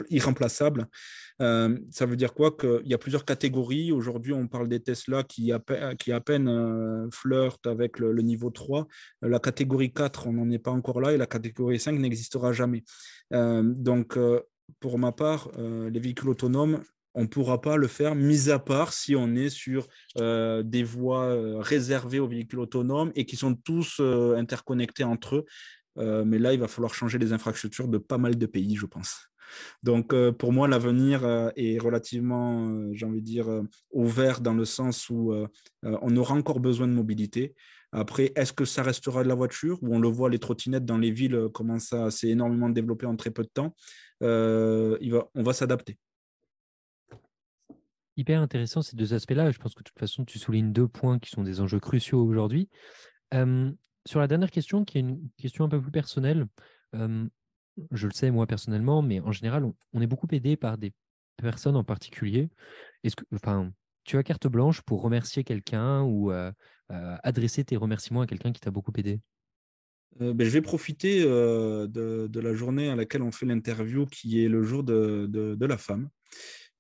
irremplaçable. Euh, ça veut dire quoi Qu'il y a plusieurs catégories. Aujourd'hui, on parle des Tesla qui à peine, qui à peine flirtent avec le, niveau 3. La catégorie 4, on n'en est pas encore là et la catégorie 5 n'existera jamais. donc, pour ma part, les véhicules autonomes, on ne pourra pas le faire, mis à part si on est sur euh, des voies euh, réservées aux véhicules autonomes et qui sont tous euh, interconnectés entre eux. mais là, il va falloir changer les infrastructures de pas mal de pays, je pense. Donc, pour moi, l'avenir est relativement, j'ai envie de dire, ouvert dans le sens où on aura encore besoin de mobilité. Après, est-ce que ça restera de la voiture Ou on le voit, les trottinettes dans les villes commencent à s'est énormément développer en très peu de temps. il on va s'adapter hyper intéressant ces deux aspects-là. Je pense que de toute façon, tu soulignes deux points qui sont des enjeux cruciaux aujourd'hui. sur la dernière question, qui est une question un peu plus personnelle, je le sais moi personnellement, mais en général, on, est beaucoup aidé par des personnes en particulier. Est-ce que, enfin, tu as carte blanche pour remercier quelqu'un ou adresser tes remerciements à quelqu'un qui t'a beaucoup aidé? Ben, je vais profiter de, la journée à laquelle on fait l'interview, qui est le jour de la femme.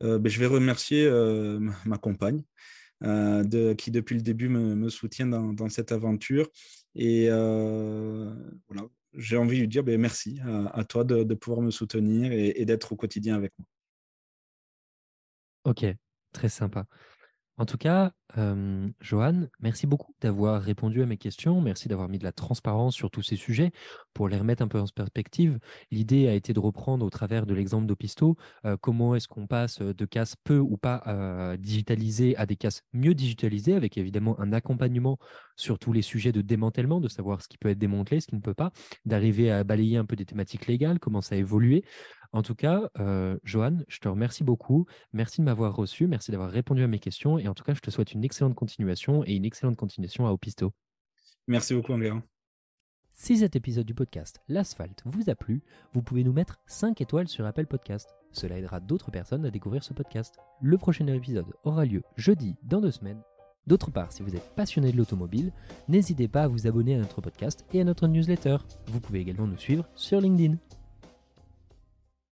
Euh, ben, je vais remercier euh, ma compagne. Euh, qui depuis le début me, soutient dans, cette aventure. Et voilà, j'ai envie de lui dire ben, merci à, toi de, pouvoir me soutenir et, d'être au quotidien avec moi. Ok, très sympa. En tout cas, euh, Johan, merci beaucoup d'avoir répondu à mes questions. Merci d'avoir mis de la transparence sur tous ces sujets pour les remettre un peu en perspective. L'idée a été de reprendre au travers de l'exemple d'Opisto comment est-ce qu'on passe de cases peu ou pas digitalisées à des cases mieux digitalisées avec évidemment un accompagnement sur tous les sujets de démantèlement, de savoir ce qui peut être démantelé, ce qui ne peut pas, d'arriver à balayer un peu des thématiques légales, comment ça a évolué. En tout cas, euh, Johan, je te remercie beaucoup. Merci de m'avoir reçu. Merci d'avoir répondu à mes questions. Et en tout cas, je te souhaite une excellente continuation et une excellente continuation à Opisto. Merci beaucoup, Andrea. Si cet épisode du podcast L'asphalte vous a plu, vous pouvez nous mettre 5 étoiles sur Apple Podcast. Cela aidera d'autres personnes à découvrir ce podcast. Le prochain épisode aura lieu jeudi dans deux semaines. D'autre part, si vous êtes passionné de l'automobile, n'hésitez pas à vous abonner à notre podcast et à notre newsletter. Vous pouvez également nous suivre sur LinkedIn.